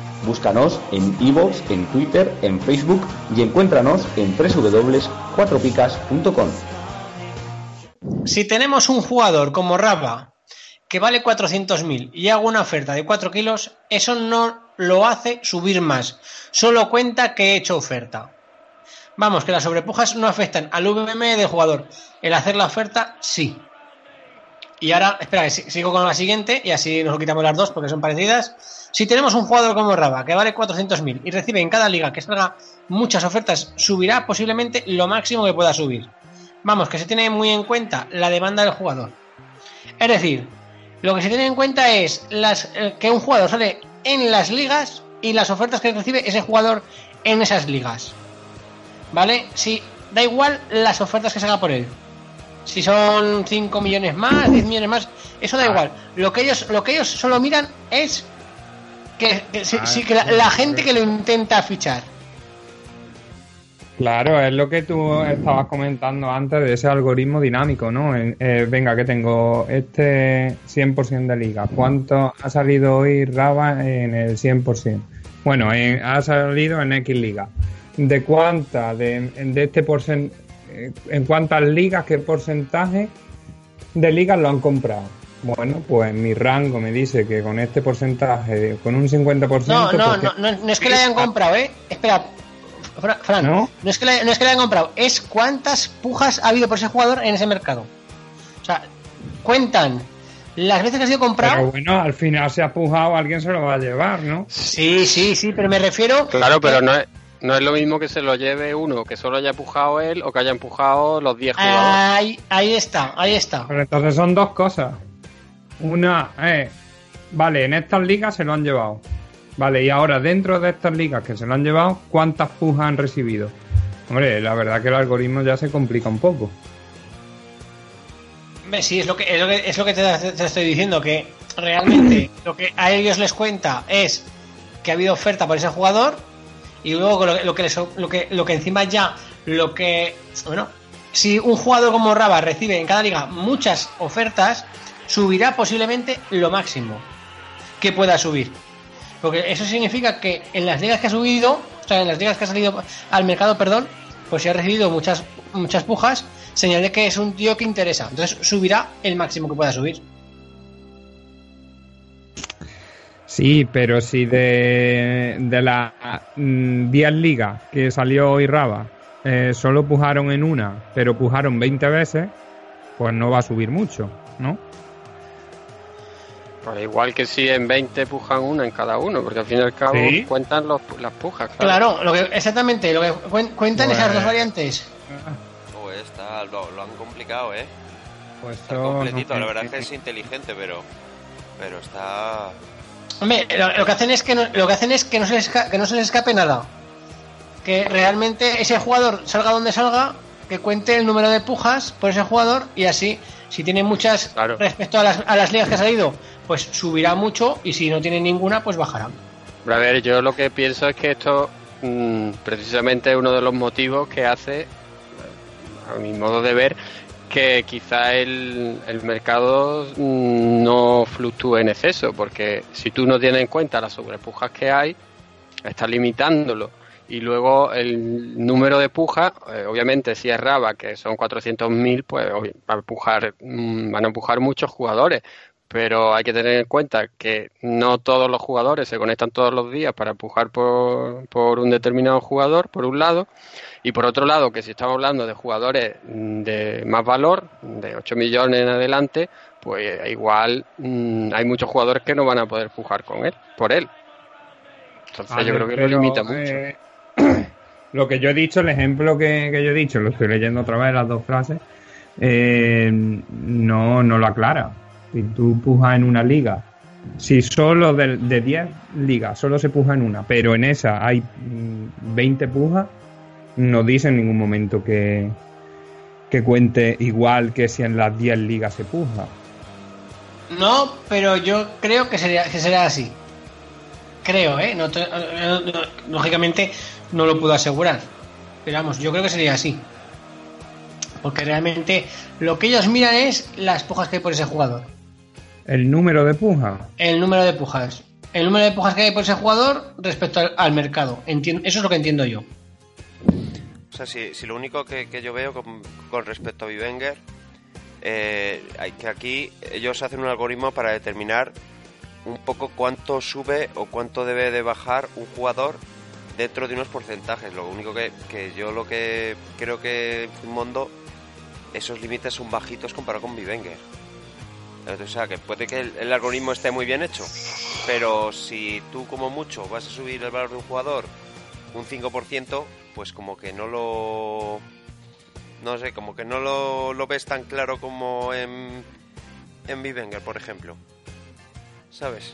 Búscanos en iVoox, en Twitter, en Facebook y encuéntranos en www.cuatropicas.com. Si tenemos un jugador como Raba que vale 400.000 y hago una oferta de 4 kilos, eso no lo hace subir más. Solo cuenta que he hecho oferta. Vamos, que las sobrepujas no afectan al VM del jugador. El hacer la oferta, sí. Y ahora, espera, sigo con la siguiente y así nos lo quitamos las dos porque son parecidas. Si tenemos un jugador como Raba que vale 400.000 y recibe en cada liga que salga muchas ofertas, subirá posiblemente lo máximo que pueda subir. Vamos, que se tiene muy en cuenta la demanda del jugador. Es decir, lo que se tiene en cuenta es las, eh, que un jugador sale en las ligas y las ofertas que recibe ese jugador en esas ligas. ¿Vale? Si da igual las ofertas que se haga por él. Si son 5 millones más, 10 millones más, eso da igual. Lo que ellos, lo que ellos solo miran es que, que sí- Ah, sí, que la, la gente que lo intenta fichar. Claro, es lo que tú estabas comentando antes de ese algoritmo dinámico, ¿no? Eh, venga, que tengo este 100% de liga. ¿Cuánto ha salido hoy Raba en el 100%? Bueno, en- ha salido en X liga. ¿De cuántas, de, de este porcentaje, en cuántas ligas, qué porcentaje de ligas lo han comprado? Bueno, pues mi rango me dice que con este porcentaje, con un 50%... No, no, no, no, no es que le hayan comprado, ¿eh? Espera, Fra- Fran, ¿No? no, es que le, no es que le hayan comprado, es cuántas pujas ha habido por ese jugador en ese mercado. O sea, cuentan las veces que ha sido comprado. Pero bueno, al final se ha pujado, alguien se lo va a llevar, ¿no? Sí, sí, sí, pero me refiero. Claro, pero no es, no es lo mismo que se lo lleve uno que solo haya empujado él o que haya empujado los 10 jugadores. Ahí, ahí está, ahí está. Pero entonces son dos cosas. Una es, vale, en estas ligas se lo han llevado. Vale, y ahora dentro de estas ligas que se lo han llevado, ¿cuántas pujas han recibido? Hombre, la verdad que el algoritmo ya se complica un poco. Sí, es lo que, es lo que, es lo que te, te estoy diciendo, que realmente lo que a ellos les cuenta es que ha habido oferta por ese jugador y luego lo, lo que les- lo que lo que encima ya lo que bueno si un jugador como Raba recibe en cada liga muchas ofertas subirá posiblemente lo máximo que pueda subir. Porque eso significa que en las ligas que ha subido o sea en las ligas que ha salido al mercado perdón pues si ha recibido muchas muchas pujas señal que es un tío que interesa. Entonces subirá el máximo que pueda subir. Sí, pero si de, de mm, 10 ligas que salió hoy Raba, eh, solo pujaron en una, pero pujaron 20 veces, pues no va a subir mucho, ¿no? Pues igual que si en 20 pujan una en cada uno, porque al fin y al cabo Sí. cuentan los, las pujas. Claro, lo que, exactamente, lo que cuen- cuentan Pues- esas dos variantes. Oh, está, lo, lo han complicado, ¿eh? Pues Está completito, no la verdad es que es inteligente, pero... Pero está... Hombre, lo, lo que hacen es que no, lo que hacen es que no se les que no se les escape nada. Que realmente ese jugador salga donde salga, que cuente el número de pujas por ese jugador y así, si tiene muchas respecto a las, a las ligas que ha salido, pues subirá mucho y si no tiene ninguna, pues bajará. A ver, yo lo que pienso es que esto mm, precisamente es uno de los motivos que hace, a mi modo de ver, que quizá el, el mercado mm, no fluctúe en exceso, porque si tú no tienes en cuenta las sobrepujas que hay, estás limitándolo. Y luego el número de pujas, eh, obviamente si es Raba, que son 400.000, pues mm, van a empujar muchos jugadores. Pero hay que tener en cuenta que no todos los jugadores se conectan todos los días para empujar por, por un determinado jugador, por un lado. Y por otro lado, que si estamos hablando de jugadores mm, de más valor, de 8 millones en adelante, pues igual mm, hay muchos jugadores que no van a poder pujar con él, por él. Entonces yo creo que pero, lo limita mucho. eh, lo que yo he dicho, el ejemplo que, que yo he dicho, lo estoy leyendo otra vez las dos frases, eh, no, no lo aclara. Si tú pujas en una liga, si solo de, de 10 ligas solo se puja en una, pero en esa hay mm, 20 pujas, no dice en ningún momento que, que cuente igual que si en las 10 ligas se puja. No, pero yo creo que sería, que será así. Creo, ¿eh? Lógicamente no lo puedo asegurar. Pero vamos, yo creo que sería así. Porque realmente lo que ellos miran es las pujas que hay por ese jugador. El número de pujas. El número de pujas. El número de pujas que hay por ese jugador respecto al, al mercado. Entien- eso es lo que entiendo yo. O sea, si, si lo único que, que yo veo con, con respecto a Vivenger, eh, hay que aquí ellos hacen un algoritmo para determinar un poco cuánto sube o cuánto debe de bajar un jugador dentro de unos porcentajes. Lo único que, que yo lo que creo que en Mundo esos límites son bajitos comparado con Vivenger. O sea, que puede que el, el algoritmo esté muy bien hecho, pero si tú como mucho vas a subir el valor de un jugador un 5%, pues como que no lo... No sé, como que no lo, lo ves tan claro como en, en Vivenger, por ejemplo. ¿Sabes?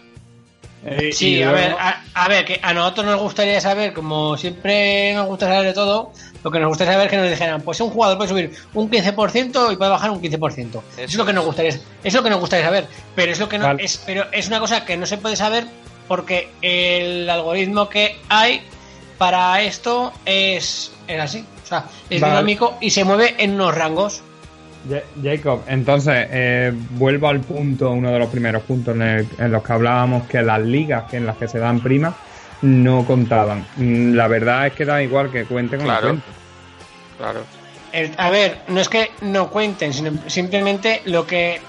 Eh, Sí, a ver, a, a ver, que a nosotros nos gustaría saber, como siempre nos gusta saber de todo, lo que nos gustaría saber es que nos dijeran, pues un jugador puede subir un 15% y puede bajar un 15%. Eso, es lo que nos gustaría, es lo que nos gustaría saber, pero es lo que no Vale. es, pero es una cosa que no se puede saber porque el algoritmo que hay para esto es, es así, o sea, es Vale. dinámico y se mueve en unos rangos. Ja- Jacob, entonces eh, vuelvo al punto, uno de los primeros puntos en, el- en los que hablábamos que las ligas que en las que se dan primas no contaban. Mm, La verdad es que da igual que cuenten o no Claro. cuenten. Claro. El- a ver, no es que no cuenten, sino simplemente lo que...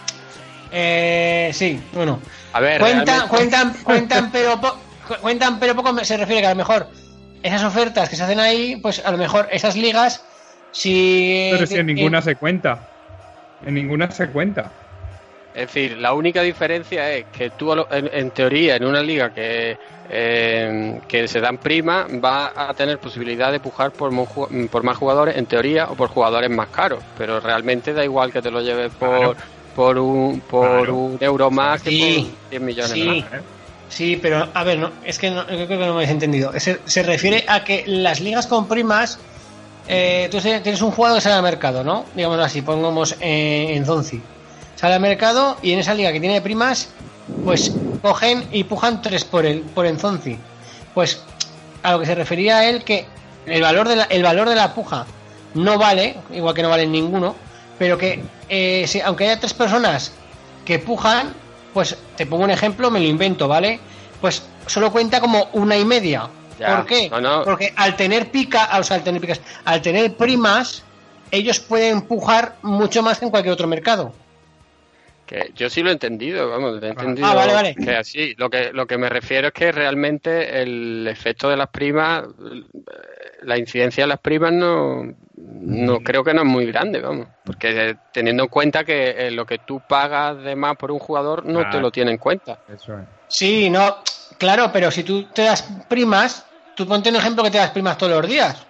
Eh, sí, bueno. A ver, cuentan, realmente- cuentan, cuentan, pero po- cu- cuentan, pero poco se refiere que a lo mejor esas ofertas que se hacen ahí, pues a lo mejor esas ligas, si... Pero si en eh, ninguna se cuenta. En ninguna se cuenta. Es decir, la única diferencia es que tú, en, en teoría, en una liga que, eh, que se dan prima, va a tener posibilidad de pujar por, más jugadores, en teoría, o por jugadores más caros. Pero realmente da igual que te lo lleves por, por, un, por Claro. un euro más que por 10 millones sí. más. Sí, pero a ver, no, es que no, yo creo que no me habéis entendido. Se, se refiere a que las ligas con primas, eh, tú tienes un jugador que sale al mercado, ¿no? Digámoslo así, pongamos eh, en Zonzi. Sale al mercado y en esa liga que tiene primas, pues cogen y pujan tres por el, por Enzonzi. Pues a lo que se refería a él que el valor de la, el valor de la puja no vale, igual que no vale ninguno, pero que eh, si- aunque haya tres personas que pujan, pues te pongo un ejemplo, me lo invento, ¿vale? Pues solo cuenta como una y media. Ya, ¿Por qué? no, no. Porque al tener pica, o sea, al tener picas, al tener primas, ellos pueden pujar mucho más que en cualquier otro mercado. Que yo sí lo he entendido, vamos, lo he entendido Ah, vale, vale. que así. Lo que, lo que me refiero es que realmente el efecto de las primas, la incidencia de las primas no, no creo que no es muy grande, vamos. Porque eh, teniendo en cuenta que eh, lo que tú pagas de más por un jugador no Claro. te lo tiene en cuenta. Eso es. Sí, no, claro, pero si tú te das primas, tú ponte un ejemplo que te das primas todos los días.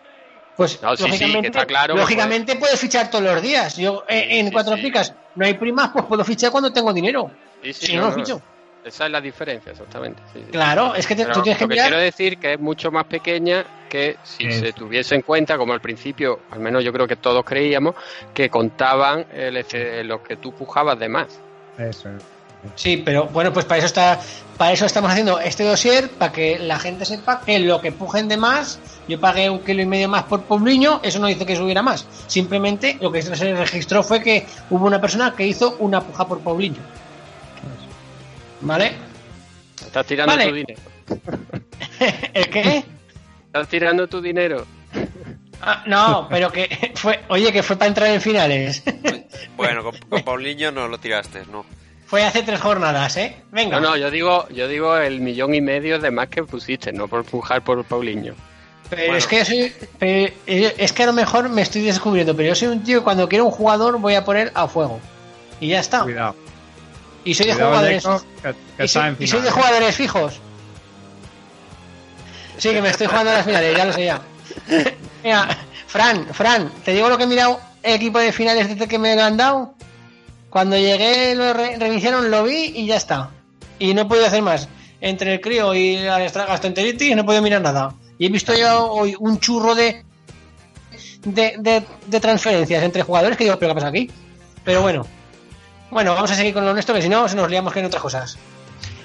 Pues No, sí, sí, lógicamente, que está claro lógicamente puedes fichar todos los días. Yo eh, en cuatro picas no hay primas, pues puedo fichar cuando tengo dinero. Sí, sí, si no, no, no ficho. Esa es la diferencia, exactamente. sí, sí. Claro, es que te- tú tienes que lo que mirar. quiero decir que es mucho más pequeña que si se tuviese en cuenta, como al principio, al menos yo creo que todos creíamos, que contaban el, lo que tú pujabas de más. Eso es. Sí, pero bueno, pues para eso está, para eso estamos haciendo este dossier, para que la gente sepa que lo que pujen de más, yo pagué un kilo y medio más por Paulinho, eso no dice que subiera más. Simplemente lo que se registró fue que hubo una persona que hizo una puja por Paulinho. ¿Vale? Estás tirando Vale. tu dinero. ¿El qué? Estás tirando tu dinero. Ah, no, pero que fue, oye, que fue para entrar en finales. Bueno, con, con Paulinho no lo tiraste, ¿no? fue hace tres jornadas, ¿eh? Venga. No, no, yo digo, yo digo el millón y medio de más que pusiste, no por pujar por Paulinho. Pero es que yo soy, pero es que a lo mejor me estoy descubriendo, pero yo soy un tío que cuando quiero un jugador voy a poner a fuego. Y ya está. Cuidado. Y soy de Cuidado, jugadores. Que, que y, soy, en y soy de jugadores fijos. Sí, que me estoy jugando a las finales, ya lo sé ya. Mira, Fran, Fran, te digo lo que he mirado el equipo de finales desde que me lo han dado. Cuando llegué, lo re- reiniciaron, lo vi y ya está. Y no he podido hacer más. Entre el crío y la gastroenteritis no he podido mirar nada. Y he visto ya hoy un churro de, de, de, de transferencias entre jugadores que digo, pero ¿qué pasa aquí? Pero bueno. Bueno, vamos a seguir con lo nuestro, que si no, se nos liamos que en otras cosas.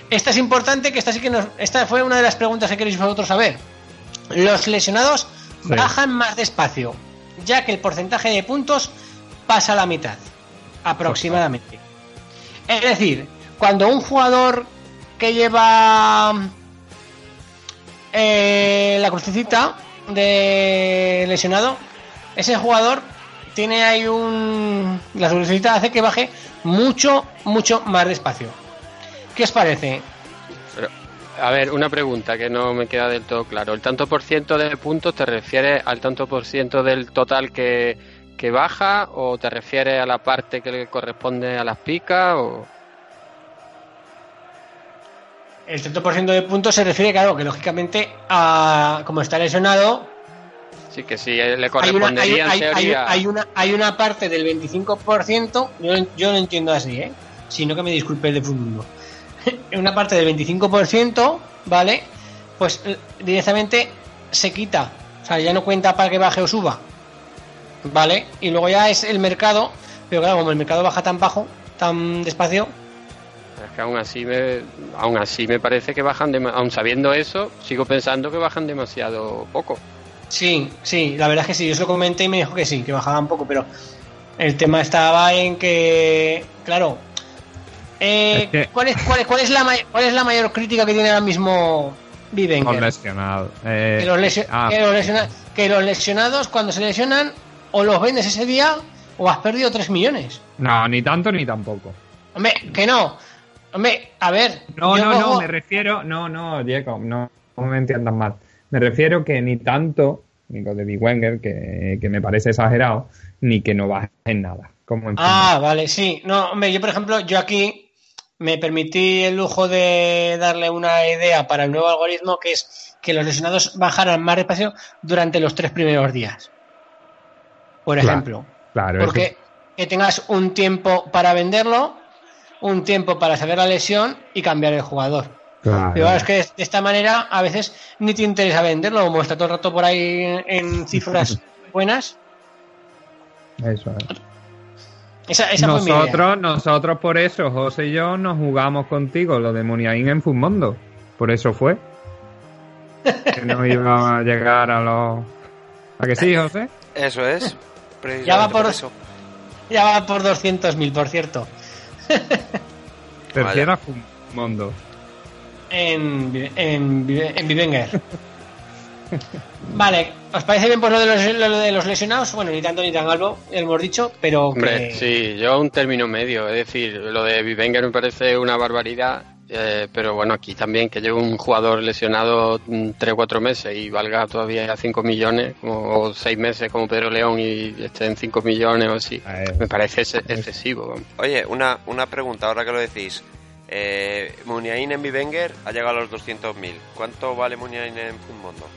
Esta es importante, que esta sí que nos. Esta fue una de las preguntas que queréis vosotros saber. Los lesionados Sí. bajan más despacio, ya que el porcentaje de puntos pasa a la mitad, aproximadamente. Es decir, cuando un jugador que lleva eh, la crucecita de lesionado, ese jugador tiene ahí un... La crucecita hace que baje mucho, mucho más despacio. ¿Qué os parece? A ver, una pregunta que no me queda del todo claro. ¿El tanto por ciento de puntos te refieres al tanto por ciento del total que, que baja o te refieres a la parte que le corresponde a las picas o... El 30% de puntos se refiere, claro, que lógicamente, a, como está lesionado, Sí, que sí, le hay una, hay, correspondería hay- en hay- teoría... hay una, hay una parte del 25%, yo, yo lo entiendo así, ¿eh? Sino que me disculpe el de fútbol. una parte del 25%, ¿vale? Pues eh, directamente se quita. O sea, ya no cuenta para que baje o suba. ¿Vale? Y luego ya es el mercado. Pero claro, como el mercado baja tan bajo, tan despacio, Es que aún así me, aún así me parece que bajan, dema- aún sabiendo eso, sigo pensando que bajan demasiado poco. Sí, sí, la verdad es que sí, yo se lo comenté y me dijo que sí, que bajaba un poco, pero el tema estaba en que, claro, eh, Es que- ¿cuál, es, cuál, es, cuál es la ¿cuál es la mayor crítica que tiene ahora mismo lesionado. Eh, Que los, lesio- ah, que, los lesiona- que los lesionados cuando se lesionan o los vendes ese día o has perdido 3 millones. no, ni tanto ni tampoco. Hombre, que no. Hombre, a ver. No, no, cojo- no, me refiero. No, no, Jacob, no, no me entiendas mal. Me refiero que ni tanto, Nico de Big Wenger, que, que me parece exagerado, ni que no baje en nada. Como en Ah, vale, sí. No, hombre, yo por ejemplo, yo aquí me permití el lujo de darle una idea para el nuevo algoritmo que es que los lesionados bajaran más despacio durante los tres primeros días. Por Claro, ejemplo. Claro, es Porque que tengas un tiempo para venderlo, un tiempo para saber la lesión y cambiar el jugador. Claro. Pero es que de esta manera a veces ni te interesa venderlo, como está todo el rato por ahí en- en cifras buenas. Eso es. Esa, esa fue mi idea. Nosotros, nosotros por eso, José y yo, nos jugamos contigo lo de Muniain en Fumondo. Por eso fue. Que no iba a llegar a los... ¿A que sí, José? Eso es. Ya va precisamente por, eso. ya va por 200.000, por cierto. Tercera Fumondo. En, en, en Bivenger. Vale, ¿os parece bien pues lo de los, lo de los lesionados? Bueno, ni tanto ni tan algo, hemos dicho, pero Hombre, que... sí, yo un término medio, es decir, lo de Vivenger me parece una barbaridad, eh, pero bueno, aquí también que lleve un jugador lesionado 3 o 4 meses y valga todavía 5 millones, como, o 6 meses como Pedro León y esté en 5 millones o así, me parece ex- excesivo. Oye, una, una pregunta, ahora que lo decís. Eh, Muniain en Vivenger ha llegado a los 200.000. ¿Cuánto vale Muniain en Mundo?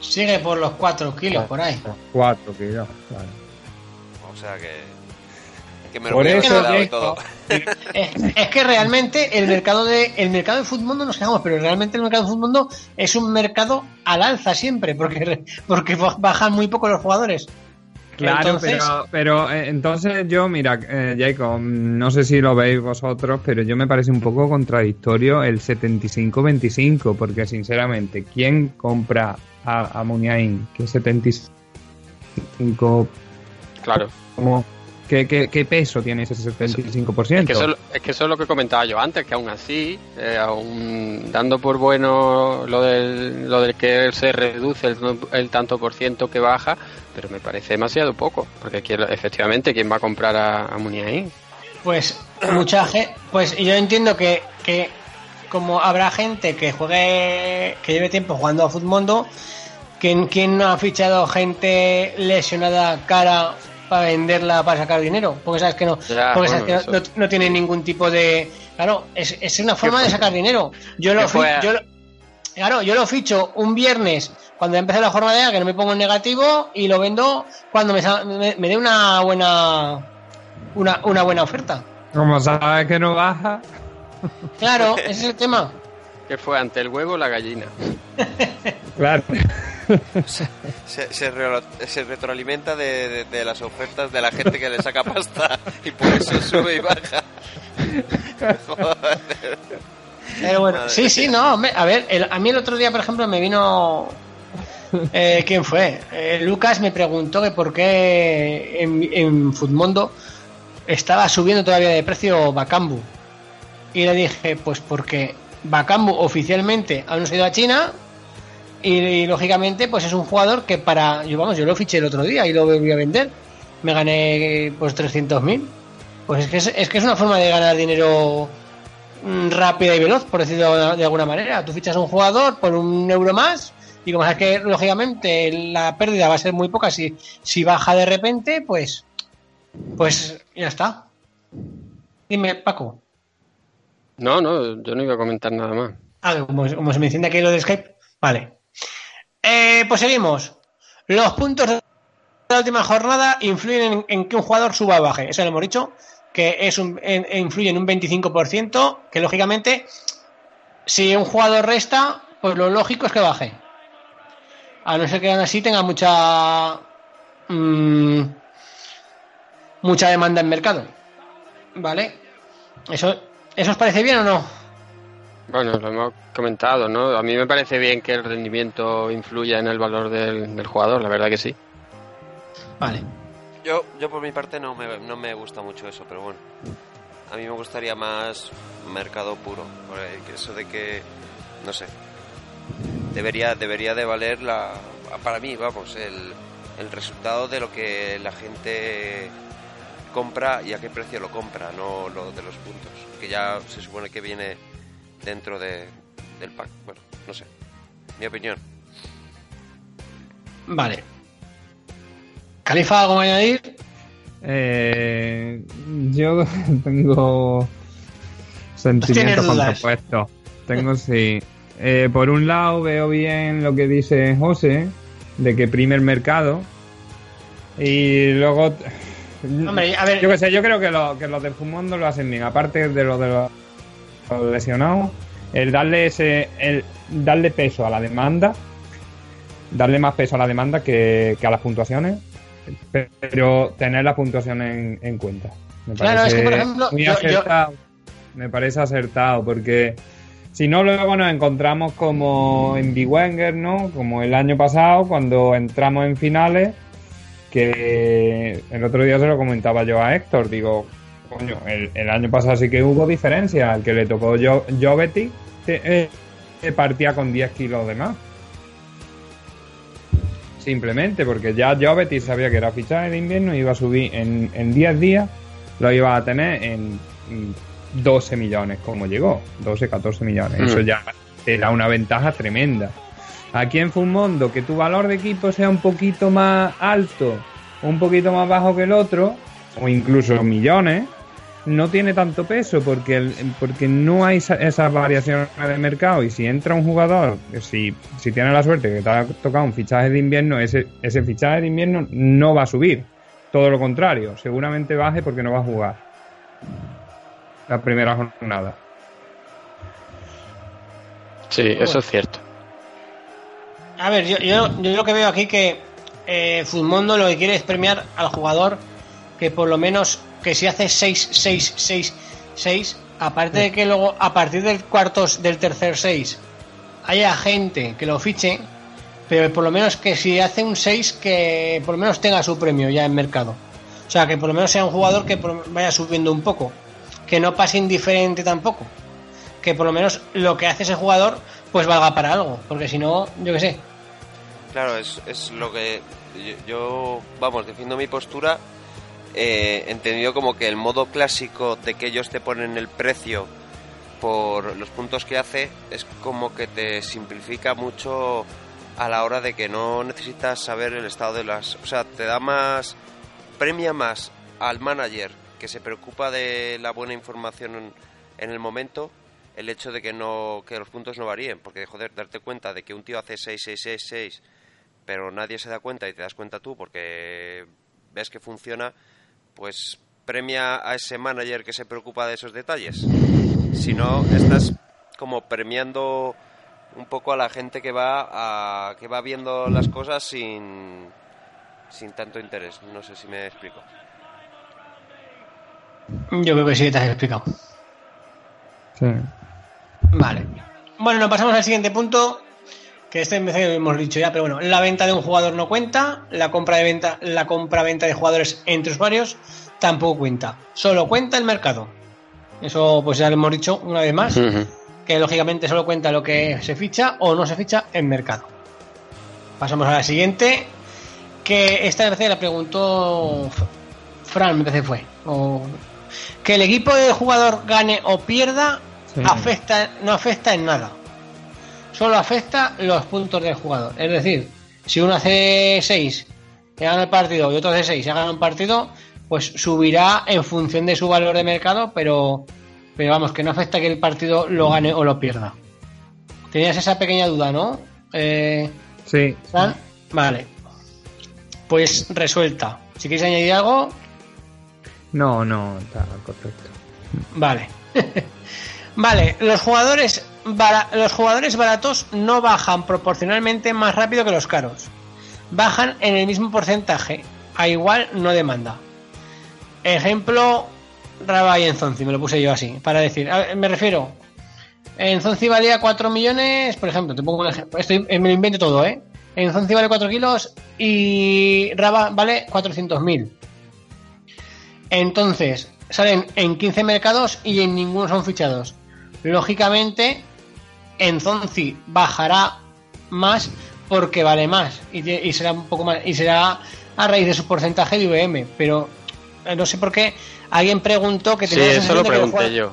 Sigue por los 4 kilos por ahí. Cuatro kilos, claro. O sea que. Que me lo y todo. Es, es que realmente el mercado de el mercado de fútbol no nos quejamos, pero realmente el mercado de fútbol es un mercado al alza siempre, porque porque bajan muy poco los jugadores. Claro, Entonces- pero, pero eh, entonces yo, mira, eh, Jacob, no sé si lo veis vosotros, pero yo me parece un poco contradictorio el 75-25, porque sinceramente, ¿quién compra a, a Muniain? ¿Qué 75? Claro. ¿Cómo? ¿Qué, qué, qué peso tiene ese 75%? Es que, eso, es que eso es lo que comentaba yo antes, que aún así, eh, aún dando por bueno lo del, lo del que se reduce el, el tanto por ciento que baja, pero me parece demasiado poco, porque quiero- efectivamente, ¿quién va a comprar a, a Muniain? Pues mucha gente, pues yo entiendo que, que como habrá gente que juegue, que lleve tiempo jugando a Futmundo, ¿quién, quién no ha fichado gente lesionada cara para venderla para sacar dinero? Porque sabes que no, Ya, porque sabes bueno, que no, no- no tiene ningún tipo de, claro, es, es una forma de sacar dinero. Yo lo, yo lo- claro, yo lo ficho un viernes cuando empiece la jornada que no me pongo en negativo y lo vendo cuando me, me, me dé una buena una, una buena oferta. Como sabes que no baja, Claro, ese es el tema. ¿Qué fue ante el huevo o la gallina? claro. Se, se, re- se retroalimenta de, de- de las ofertas de la gente que le saca pasta y por eso sube y baja. Joder. Pero bueno, Madre sí, sí, no. hombre, a ver, el- a mí el otro día, por ejemplo, me vino. eh, ¿Quién fue? Eh, Lucas me preguntó que por qué en, en Futmundo estaba subiendo todavía de precio Bakambu. Y le dije, pues porque Bakambu oficialmente aún se ha ido a China. Y, lógicamente, pues es un jugador que para. Yo, vamos, yo lo fiché el otro día y lo volví a vender. Me gané pues 300.000. Pues es que es, que es una forma de ganar dinero mm, rápida y veloz, por decirlo de, alguna manera. Tú fichas un jugador por un euro más y como sabes que lógicamente la pérdida va a ser muy poca si, si baja de repente, pues pues ya está. Dime, Paco. No, no, yo no iba a comentar nada más. Ah, como, como se me enciende aquí lo de Skype. Vale. Eh, pues seguimos. Los puntos de la última jornada influyen en, que un jugador suba o baje. Eso lo hemos dicho. Que es un, en- influye en un 25%. Que lógicamente, si un jugador resta, pues lo lógico es que baje. A no ser que aún así tenga mucha. mm, mucha demanda en mercado. ¿Vale? ¿Eso, ¿Eso os parece bien o no? Bueno, lo hemos comentado, ¿no? A mí me parece bien que el rendimiento influya en el valor del, del jugador, la verdad que sí. Vale. Yo, yo por mi parte no me, no me gusta mucho eso, pero bueno. A mí me gustaría más mercado puro. Eso de que, no sé, debería, debería de valer la, para mí, vamos, el, el resultado de lo que la gente compra y a qué precio lo compra, no lo de los puntos. Que ya se supone que viene dentro de, del pack. Bueno, no sé. Mi opinión. Vale. Califa, ¿algo que añadir? Eh, yo tengo sentimientos contrapuestos. Tengo sí. Eh, por un lado veo bien lo que dice José de que prime el mercado y luego Hombre, a ver. yo que sé, yo creo que, lo, que los del Fumondo lo hacen bien, aparte de lo de los, lesionados, el darle ese el darle peso a la demanda, darle más peso a la demanda que, que a las puntuaciones, pero tener la puntuación en, en cuenta. Me Claro, es que, por ejemplo, muy yo- yo- acertado. Me parece acertado porque si no luego nos encontramos como en Wenger, ¿no? Como el año pasado cuando entramos en finales que el otro día se lo comentaba yo a Héctor, digo, coño, el, el año pasado sí que hubo diferencia, al que le tocó yo Jovetic eh, eh, partía con 10 kilos de más. simplemente, porque ya Jovetic sabía que era fichaje de invierno y iba a subir en, en 10 días, lo iba a tener en mm, 12 millones, como llegó, 12, 14 millones. Mm. Eso ya te da una ventaja tremenda. Aquí en Fumondo, que tu valor de equipo sea un poquito más alto, un poquito más bajo que el otro, o incluso millones, no tiene tanto peso porque, porque no hay esa- esas variaciones de mercado y si entra un jugador, si, si tiene la suerte que te ha tocado un fichaje de invierno, ese, ese fichaje de invierno no va a subir. Todo lo contrario, seguramente baje porque no va a jugar la primera jornada. Sí, eso es cierto. A ver, yo, yo, yo lo que veo aquí que eh, Fullmondo lo que quiere es premiar al jugador que por lo menos que si hace 6, 6, 6, 6, aparte de que luego a partir del cuartos del tercer 6 haya gente que lo fiche, pero por lo menos que si hace un 6 que por lo menos tenga su premio ya en mercado. O sea, que por lo menos sea un jugador que vaya subiendo un poco, que no pase indiferente tampoco, que por lo menos lo que hace ese jugador pues valga para algo, porque si no, yo qué sé. Claro, es, es lo que yo, yo, vamos, defiendo mi postura, eh, entendido como que el modo clásico de que ellos te ponen el precio por los puntos que hace es como que te simplifica mucho a la hora de que no necesitas saber el estado de las... O sea, te da más... premia más al manager que se preocupa de la buena información en, el momento el hecho de que no que los puntos no varíen porque joder darte cuenta de que un tío hace 6 6 6 6 pero nadie se da cuenta y te das cuenta tú porque ves que funciona pues premia a ese manager que se preocupa de esos detalles si no estás como premiando un poco a la gente que va a, que va viendo las cosas sin sin tanto interés no sé si me explico Yo creo que sí, te has explicado. Sí. Vale. Bueno, nos pasamos al siguiente punto. Que este lo hemos dicho ya, pero bueno, la venta de un jugador no cuenta, la compra de venta, la compra venta de jugadores entre usuarios tampoco cuenta. Solo cuenta el mercado. Eso pues ya lo hemos dicho una vez más, que lógicamente solo cuenta lo que se ficha o no se ficha en mercado. Pasamos a la siguiente, que esta vez la preguntó Fran, me parece que fue. o- que el equipo del jugador gane o pierda Sí. afecta, no afecta en nada. Solo afecta los puntos del jugador. Es decir, si uno hace 6 y gana el partido y otro hace 6 y gana un partido, pues subirá en función de su valor de mercado, pero, pero vamos, que no afecta que el partido lo gane o lo pierda. Tenías esa pequeña duda, ¿no? Eh, Sí. Fran? Vale. Pues resuelta. Si quieres añadir algo, No, no, está correcto. Vale. vale, los jugadores los jugadores baratos no bajan proporcionalmente más rápido que los caros. Bajan en el mismo porcentaje, a igual no demanda. Ejemplo, Raba y Enzonzi, me lo puse yo así, para decir, me refiero, Enzonzi valía 4 millones, por ejemplo, te pongo un ejemplo, estoy, eh, me lo invento todo, ¿eh? Enzonzi vale 4 kilos y Raba vale 400.000. Entonces, salen en 15 mercados y en ninguno son fichados. Lógicamente, Enzonzi bajará más porque vale más y, será un poco más y será a raíz de su porcentaje de IBM, pero eh, no sé por qué alguien preguntó que Sí, tenía eso lo que pregunté jugadores- yo.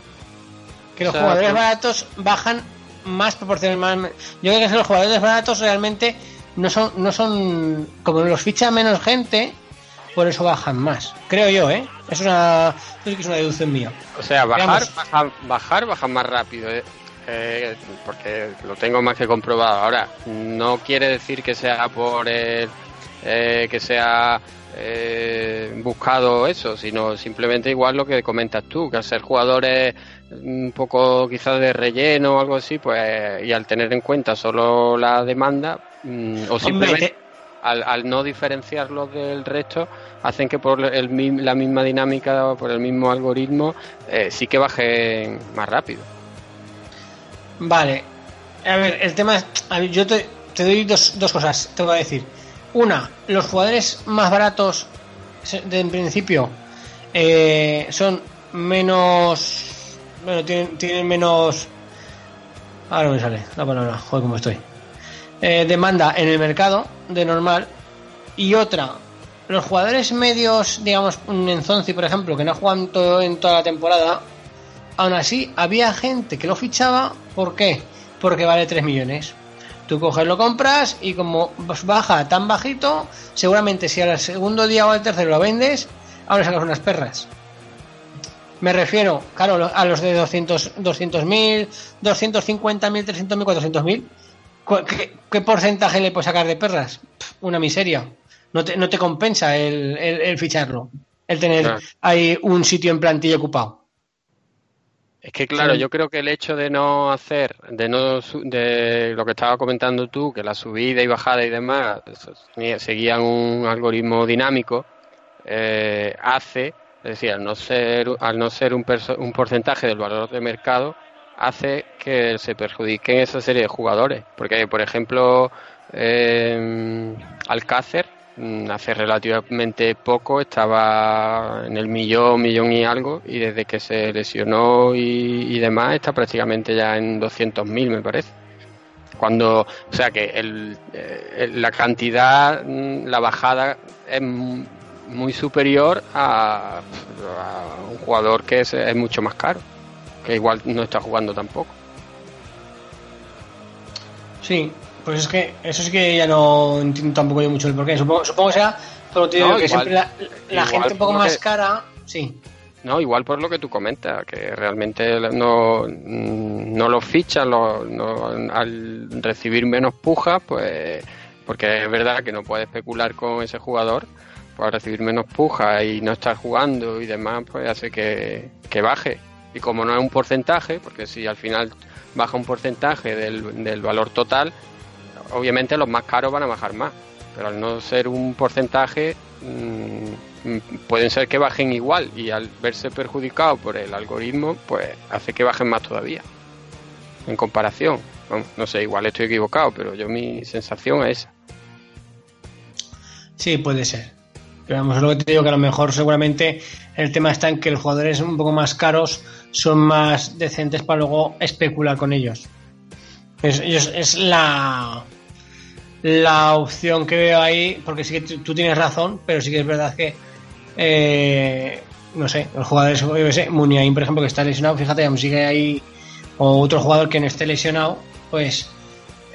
que los O sea, jugadores que- baratos bajan más proporcionalmente. Yo creo que los jugadores baratos realmente no son, no son, como los ficha menos gente, por eso bajan más. Creo yo, ¿eh? Es una, eso sí que es una deducción mía. O sea, bajar, bajar, bajar, bajan más rápido, ¿eh? Eh, porque lo tengo más que comprobado. Ahora, no quiere decir que sea por el, eh, que sea eh, buscado eso, sino simplemente igual lo que comentas tú, que al ser jugadores un poco quizás de relleno o algo así, pues y al tener en cuenta solo la demanda mm, o simplemente te- al, al no diferenciarlos del resto, hacen que por el, la misma dinámica, por el mismo algoritmo, eh, sí que bajen más rápido. Vale. A ver, el tema es. a ver, yo te, doy dos, dos cosas, te voy a decir. Una, los jugadores más baratos, de, en principio, eh, son menos. Bueno, tienen, tienen menos. Ahora me sale la palabra, joder, cómo estoy. Eh, demanda en el mercado, de normal, Y otra, los jugadores medios, digamos, un Enzonzi, por ejemplo, que no juegan todo en toda la temporada, aún así había gente que lo fichaba, ¿por qué? Porque vale 3 millones. Tú coges, lo compras y como baja tan bajito, seguramente si al segundo día o al tercero lo vendes, ahora sacas unas perras. Me refiero, claro, a los de 200 200.000, 250.000, 300.000, 400.000. ¿Cu- ¿Qué, ¿Qué porcentaje le puedes sacar de perras? Una miseria. No te, no te compensa el, el- el ficharlo, el tener Claro. ahí un sitio en plantilla ocupado. Es que claro, Sí. yo creo que el hecho de no hacer, de no de lo que estaba comentando tú, que la subida y bajada y demás seguían un algoritmo dinámico, eh, hace, es decir, al no ser, al no ser un, un porcentaje del valor de mercado, hace que se perjudiquen esa serie de jugadores. Porque, por ejemplo, eh, Alcácer hace relativamente poco estaba en el millón, millón y algo, y desde que se lesionó y, demás está prácticamente ya en 200.000 me parece. Cuando, o sea que el, eh, la cantidad, mm, la bajada es muy superior a, a un jugador que es, es mucho más caro, que igual no está jugando tampoco. Sí, pues es que eso sí que ya no entiendo tampoco yo mucho el porqué. Supongo, supongo que sea por lo que te digo No, que siempre la, la igual gente un poco más que- cara. Sí, No, igual por lo que tú comentas, que realmente no, no lo fichan lo- no- al recibir menos pujas, pues porque es verdad que no puedes especular con ese jugador, pues al recibir menos pujas y no estar jugando y demás, pues hace que, que baje. Y como no es un porcentaje, porque si al final baja un porcentaje del, del valor total, obviamente los más caros van a bajar más, pero al no ser un porcentaje mm, pueden ser que bajen igual y al verse perjudicado por el algoritmo, pues hace que bajen más todavía. En comparación, Vamos, no sé, igual estoy equivocado, pero yo mi sensación es esa. sí, puede ser. Pero vamos, lo que te digo que a lo mejor seguramente el tema está en que los jugadores un poco más caros son más decentes para luego especular con ellos. Es- es la, la opción que veo ahí, porque sí que tú- tienes razón, pero sí que es verdad que, eh, no sé, los jugadores, yo sé, Muniain, por ejemplo, que está lesionado, fíjate, aún sigue ahí, o otro jugador que no esté lesionado, pues,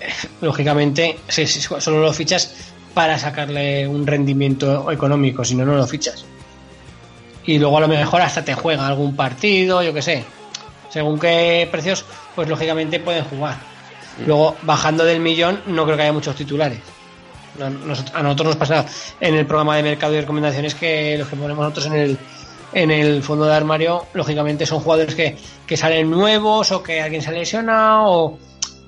lógicamente, solo lo fichas para sacarle un rendimiento económico, si no, no lo fichas. Y luego a lo mejor hasta te juega algún partido, yo qué sé. Según qué precios, pues lógicamente pueden jugar. Luego, bajando del millón, no creo que haya muchos titulares. A nosotros nos pasa en el programa de mercado y recomendaciones que los que ponemos nosotros en el, en el fondo de armario, lógicamente son jugadores que, que salen nuevos o que alguien se lesiona o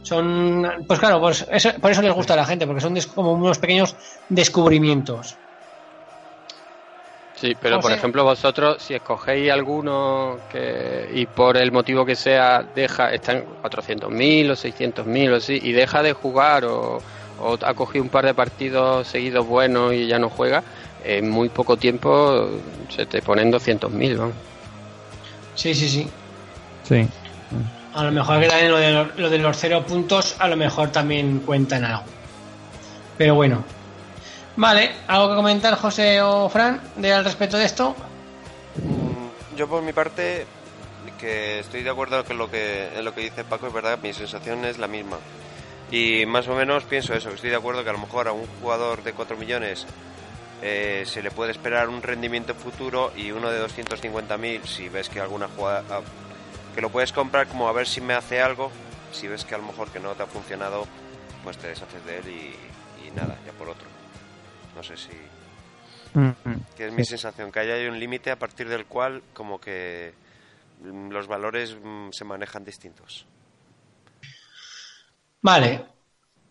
son, pues claro, pues eso- por eso les gusta a la gente, porque son como unos pequeños descubrimientos. Sí, pero por ejemplo vosotros, si escogéis alguno que, y por el motivo que sea, deja, está en 400.000 o 600.000 o así, y deja de jugar o, o ha cogido un par de partidos seguidos buenos y ya no juega, en muy poco tiempo se te ponen 200.000, vamos. Sí, sí, sí. Sí. A lo mejor que también lo de, los, lo de los cero puntos, a lo mejor también cuenta en algo. Pero bueno. Vale, ¿algo que comentar, José o Fran, de al respecto de esto? Mm, Yo por mi parte, que estoy de acuerdo con lo que, en lo que dice Paco, es verdad, mi sensación es la misma. Y más o menos pienso eso, estoy de acuerdo que a lo mejor a un jugador de 4 millones eh, se le puede esperar un rendimiento futuro y uno de 250.000, si ves que alguna jugada, ah, que lo puedes comprar como a ver si me hace algo, si ves que a lo mejor que no te ha funcionado, pues te deshaces de él y nada, ya por otro. No sé si... Que es mi sensación, que haya un límite a partir del cual como que mm, los valores mm, se manejan distintos. Vale.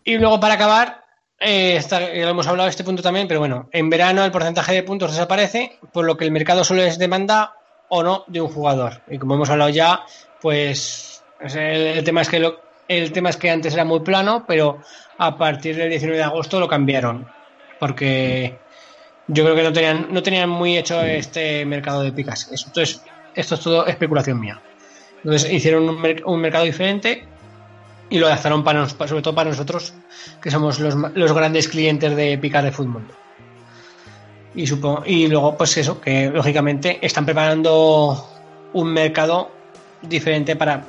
Y luego para acabar, eh, esta- ya lo hemos hablado de este punto también, pero bueno, en verano el porcentaje de puntos desaparece, por lo que el mercado solo es demanda o no de un jugador. Y como hemos hablado ya, pues es el, el tema es que lo- el tema es que antes era muy plano, pero a partir del 19 de agosto lo cambiaron, porque yo creo que no tenían no tenían muy hecho este mercado de picas. Esto es esto es todo especulación mía. Entonces hicieron un, mer- un mercado diferente y lo adaptaron para sobre todo para nosotros que somos los, los grandes clientes de picas de fútbol. Y, supongo, y luego, pues eso, que lógicamente están preparando un mercado diferente para,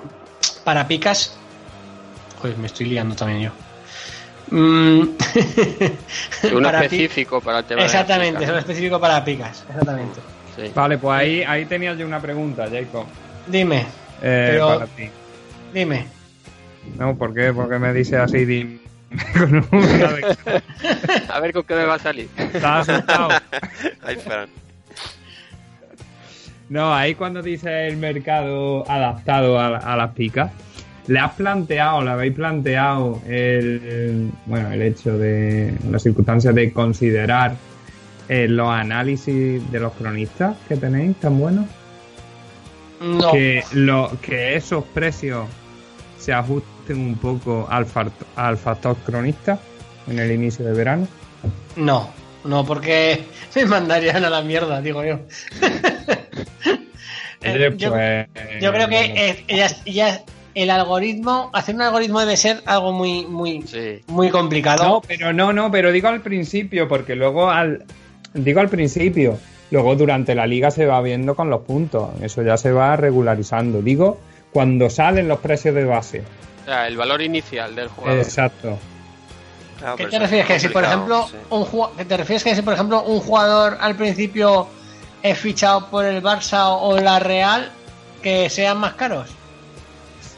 para picas. Joder, me estoy liando también yo. Mm, Uno para específico para el tema de Exactamente, picas. uno específico para picas. Exactamente. Sí. Vale, pues ahí, ahí tenía yo una pregunta, Jacob. Dime, Eh, Pero- Para ti. dime. No, ¿por qué? Porque me dice así, dim- con una de- A ver con qué me va a salir. Estás asustado. Ahí, Fran. No, ahí cuando dice el mercado adaptado a, a las picas, ¿le has planteado, le habéis planteado el, bueno, el hecho de las circunstancias de considerar eh, los análisis de los cronistas que tenéis tan buenos? No. Que, lo, que esos precios se ajusten un poco al, al factor cronista en el inicio de verano. No, no, porque me mandarían a la mierda, digo yo. Eh, yo, pues, yo creo que eh, ya el algoritmo, hacer un algoritmo debe ser algo muy, muy, Sí. muy complicado. No, pero no, no, pero digo al principio, porque luego al. Digo al principio. Luego durante la liga se va viendo con los puntos. Eso ya se va regularizando. Digo, cuando salen los precios de base. O sea, el valor inicial del jugador. Exacto. Claro, ¿Qué te refieres? Que si, por ejemplo, sí. un ¿qué te refieres que si, por ejemplo, un jugador al principio es fichado por el Barça o la Real, que sean más caros?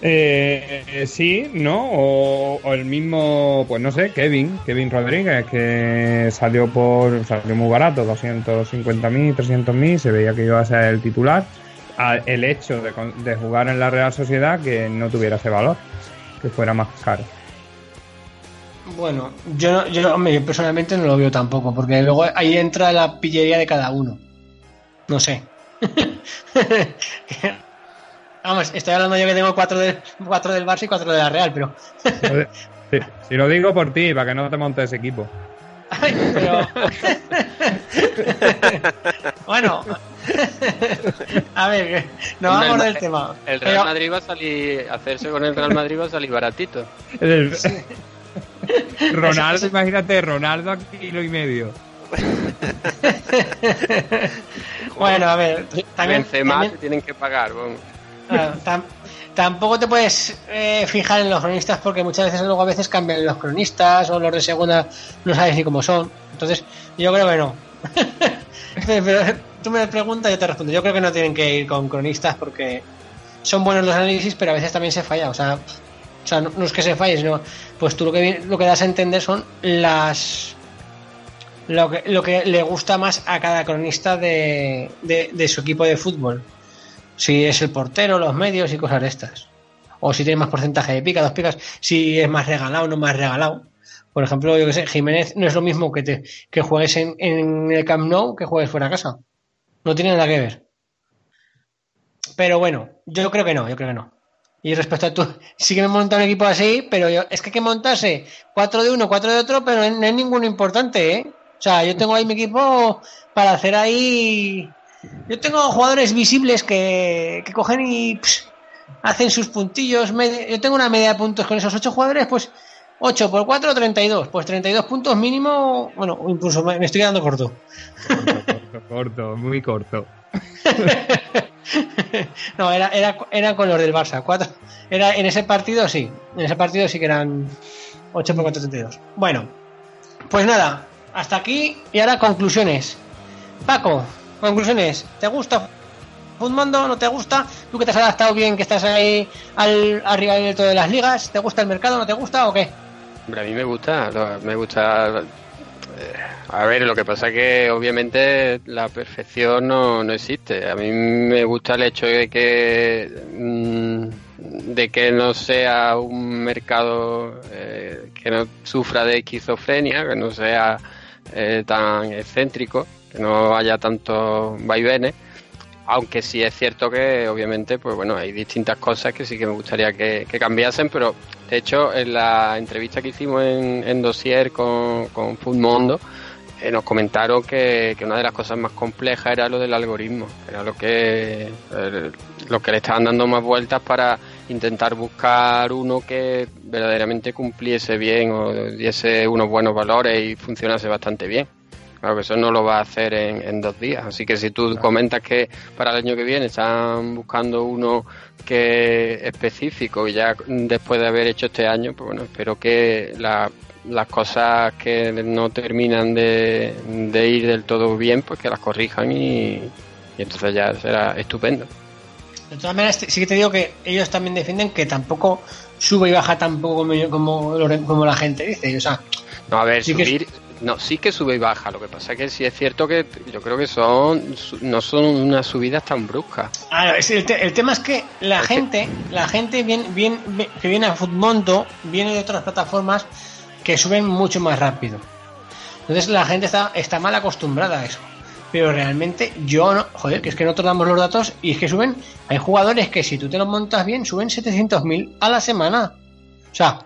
Eh, eh, sí, ¿no? O, o el mismo, pues no sé, Kevin, Kevin Rodríguez, que salió por salió muy barato, 250.000, 300.000, se veía que iba a ser el titular. A- el hecho de, con- de jugar en la Real Sociedad que no tuviera ese valor, que fuera más caro. Bueno, yo, no- yo, hombre, yo personalmente no lo veo tampoco, porque luego ahí entra la pillería de cada uno. No sé. Vamos, estoy hablando yo que tengo cuatro, de, cuatro del Barça y cuatro de la Real, pero. Si lo digo por ti, para que no te montes ese equipo. Ay, pero... bueno, a ver, nos vamos el- del tema. El Real Pero- Madrid va a salir, hacerse con el Real Madrid va a salir baratito. Ronaldo, imagínate, Ronaldo a kilo y medio. bueno, a ver, también, Benzema también- tienen que pagar. bueno. Tampoco te puedes eh, fijar en los cronistas porque muchas veces luego a veces cambian los cronistas o los de segunda no sabes ni cómo son. Entonces, yo creo que no. Pero tú me preguntas yo te respondo. Yo creo que no tienen que ir con cronistas porque son buenos los análisis, pero a veces también se falla. O sea, o sea no, no es que se falle, sino pues tú lo que, lo que das a entender son las lo que, lo que le gusta más a cada cronista de, de su equipo de fútbol. Si es el portero, los medios y cosas de estas. O si tiene más porcentaje de pica, dos picas, si es más regalado, no más regalado. Por ejemplo, yo que sé, Jiménez no es lo mismo que te que juegues en, el Camp Nou que juegues fuera de casa. No tiene nada que ver. Pero bueno, yo creo que no, yo creo que no. Y respecto a tú, sí que me monta un equipo así, pero yo, es que hay que montarse cuatro de uno, cuatro de otro, pero no es ninguno importante, ¿eh? O sea, yo tengo ahí mi equipo para hacer ahí. Yo tengo jugadores visibles que, que cogen y pss, hacen sus puntillos. yo tengo una media de puntos con esos ocho jugadores, pues 8 por 4, 32. Pues 32 puntos mínimo. Bueno, incluso me, me estoy quedando corto. Corto, corto, muy corto. no, era, era, era con los del Barça. Cuatro, era, en ese partido sí. En ese partido sí que eran 8 por 4, 32. Bueno, pues nada, hasta aquí y ahora conclusiones. Paco, conclusiones. ¿Te gusta Futmundo? ¿No te gusta? ¿Tú que te has adaptado bien, que estás ahí al, arriba de todo de las ligas? ¿Te gusta el mercado? ¿No te gusta o qué? Hombre, a mí me gusta, me gusta. eh, A ver, lo que pasa que obviamente la perfección no, no existe. A mí me gusta el hecho de que mm, de que no sea un mercado eh, que no sufra de esquizofrenia, que no sea eh, tan excéntrico, que no haya tantos vaivenes. Aunque sí es cierto que obviamente, pues bueno, hay distintas cosas que sí que me gustaría que, cambiasen, pero de hecho en la entrevista que hicimos en, en Dossier con, con Foodmondo, eh, nos comentaron que, que una de las cosas más complejas era lo del algoritmo, era lo que lo que le estaban dando más vueltas para intentar buscar uno que verdaderamente cumpliese bien o diese unos buenos valores y funcionase bastante bien. Claro que eso no lo va a hacer en, en dos días. Así que si tú comentas que para el año que viene están buscando uno que específico, ya después de haber hecho este año, pues bueno, espero que la- las cosas que no terminan de, de ir del todo bien, pues que las corrijan y, y entonces ya será estupendo. De todas maneras, sí que te digo que ellos también defienden que tampoco sube y baja tampoco como, como, la gente dice. O sea, No, a ver, Sí que- subir, no, sí que sube y baja. Lo que pasa es que sí es cierto que yo creo que son, no son unas subidas tan bruscas. Ah, es el, te- el tema es que la gente, la gente bien, bien, que viene a Futmondo viene de otras plataformas que suben mucho más rápido. Entonces la gente está, está mal acostumbrada a eso. Pero realmente yo no, joder, que es que nosotros damos los datos y es que suben, hay jugadores que si tú te los montas bien suben 700.000 a la semana. O sea,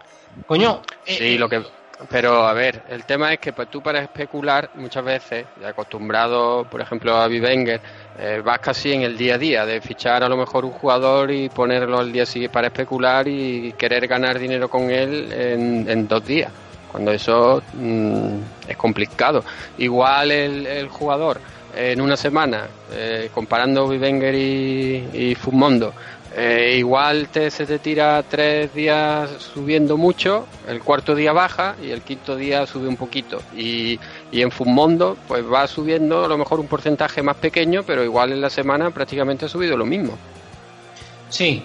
coño, eh, Sí, lo que. Pero a ver, el tema es que pues, tú para especular muchas veces, acostumbrado, por ejemplo, a Vivenger, eh, vas casi en el día a día de fichar a lo mejor un jugador y ponerlo al día siguiente para especular y querer ganar dinero con él en, en dos días. Cuando eso mm, es complicado. Igual el, el jugador en una semana, eh, comparando Vivenger y, y Fumondo, eh, igual te, se te tira tres días subiendo mucho, el cuarto día baja y el quinto día sube un poquito. Y, y en Fumondo pues va subiendo a lo mejor un porcentaje más pequeño, pero igual en la semana prácticamente ha subido lo mismo. Sí.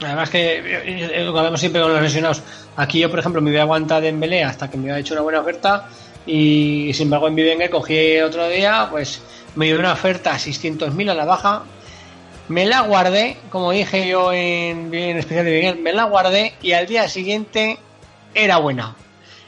Además que eh, eh, lo que hablamos siempre con los lesionados. Aquí yo, por ejemplo, me voy a aguantar de Embelé hasta que me haya hecho una buena oferta y sin embargo en Vivenger cogí otro día, pues me dio una oferta a 600.000 a la baja. Me la guardé, como dije yo en, en especial de Vivenger, me la guardé y al día siguiente era buena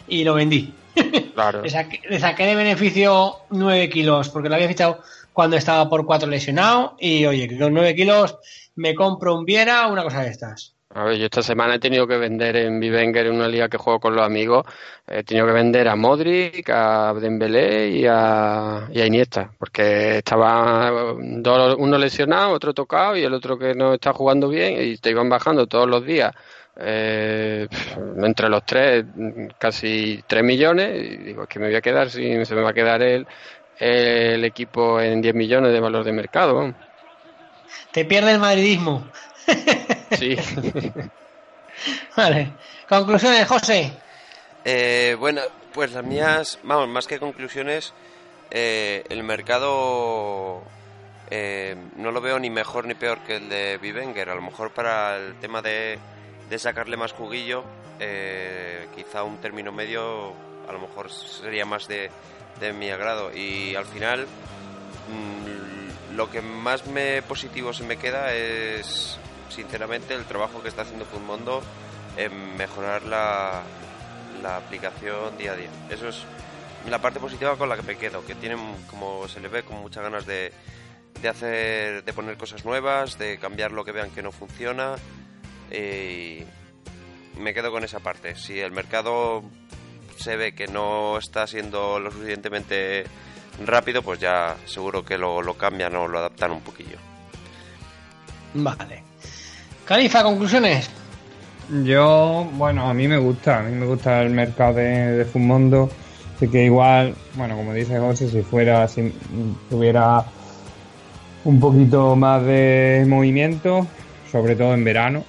y lo vendí. Claro. Le saqué, le saqué de beneficio 9 kilos porque lo había fichado cuando estaba por 4 lesionado y oye, con 9 kilos me compro un Viera, una cosa de estas. A ver, yo esta semana he tenido que vender en Vivenger, en una liga que juego con los amigos, he tenido que vender a Modric, a Dembélé y a, Iniesta, porque estaba dos- uno lesionado, otro tocado y el otro que no está jugando bien y te iban bajando todos los días. eh, entre los tres, casi 3 millones, y digo, es que me voy a quedar, si se me va a quedar el, el equipo en 10 millones de valor de mercado. Te pierde el madridismo. Sí. Vale. Conclusiones, José. Eh, bueno, pues las mías, vamos, más que conclusiones, eh, el mercado eh, no lo veo ni mejor ni peor que el de Vivenger. A lo mejor para el tema de, de sacarle más juguillo, eh, quizá un término medio a lo mejor sería más de, de mi agrado. Y al final, mm, lo que más me positivo se me queda es, sinceramente, el trabajo que está haciendo Futmundo en mejorar la, la aplicación día a día. Eso es la parte positiva con la que me quedo, que tienen, como se le ve, con muchas ganas de, de hacer, de poner cosas nuevas, de cambiar lo que vean que no funciona. Y me quedo con esa parte. Si el mercado se ve que no está siendo lo suficientemente rápido, pues ya seguro que lo, lo cambian o lo adaptan un poquillo. Vale. Califa, conclusiones. Yo, bueno, a mí me gusta, a mí me gusta el mercado de, de Fumondo. Así que igual, bueno, como dice José, si fuera, si tuviera un poquito más de movimiento, sobre todo en verano,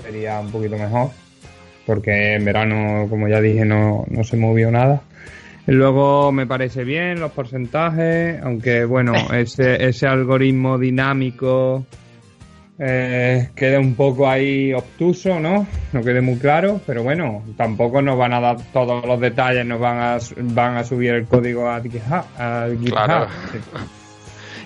sería un poquito mejor. Porque en verano, como ya dije, no, no se movió nada. Luego me parece bien los porcentajes, aunque bueno, ese, ese algoritmo dinámico eh, queda un poco ahí obtuso, ¿no? No quede muy claro, pero bueno, tampoco nos van a dar todos los detalles, nos van a, van a subir el código a GitHub. a GitHub. Claro. Sí.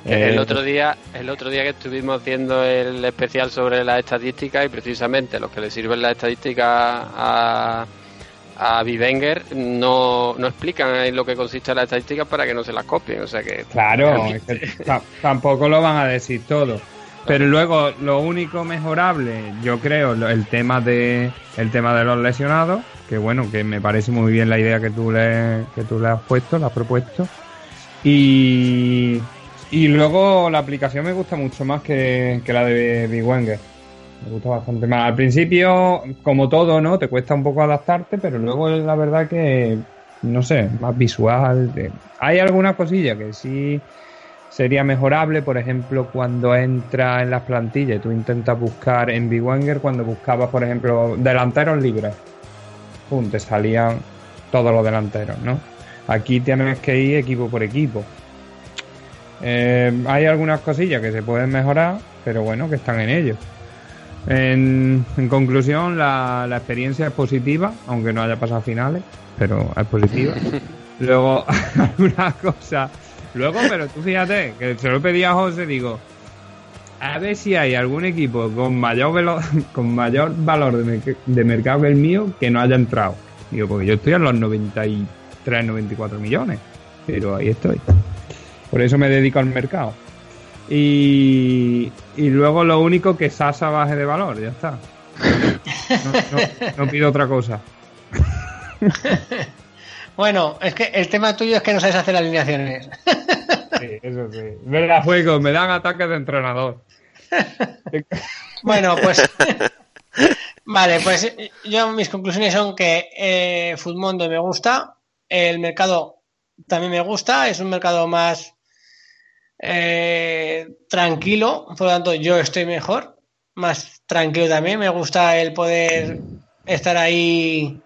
El Eh, otro día, el otro día que estuvimos haciendo el especial sobre las estadísticas y precisamente los que le sirven las estadísticas a, a Vivenger no, no explican en lo que consiste la estadística para que no se las copien, o sea que Claro, es que ta- tampoco lo van a decir todo. Pero luego lo único mejorable, yo creo, el tema de el tema de los lesionados, que bueno, que me parece muy bien la idea que tú le que tú le has puesto, la has propuesto. Y y luego la aplicación me gusta mucho más que, que la de Big Wenger. Me gusta bastante más. Al principio, como todo, ¿no? Te cuesta un poco adaptarte, pero luego la verdad que no sé, más visual. Hay algunas cosillas que sí sería mejorable, por ejemplo, cuando entra en las plantillas tú intentas buscar en Big Wenger, cuando buscabas, por ejemplo, delanteros libres, pum, te salían todos los delanteros, ¿no? Aquí tienes que ir equipo por equipo. Eh, hay algunas cosillas que se pueden mejorar, pero bueno, que están en ello. En, en conclusión, la, la experiencia es positiva, aunque no haya pasado a finales, pero es positiva. Luego, alguna cosa. Luego, pero tú fíjate, que se lo pedí a José, digo, a ver si hay algún equipo con mayor velo- con mayor valor de, merc- de mercado que el mío que no haya entrado. Digo, porque yo estoy a los 93, 94 millones, pero ahí estoy. Por eso me dedico al mercado. Y, y luego lo único que Sasa baje de valor, ya está. No pido otra cosa. Bueno, es que el tema tuyo es que no sabes hacer alineaciones. Sí, eso sí. Me juego, me dan ataques de entrenador. Bueno, pues. vale, pues yo mis conclusiones son que eh, Futmundo me gusta, el mercado también me gusta, es un mercado más eh, tranquilo, por lo tanto yo estoy mejor, más tranquilo también, me gusta el poder estar ahí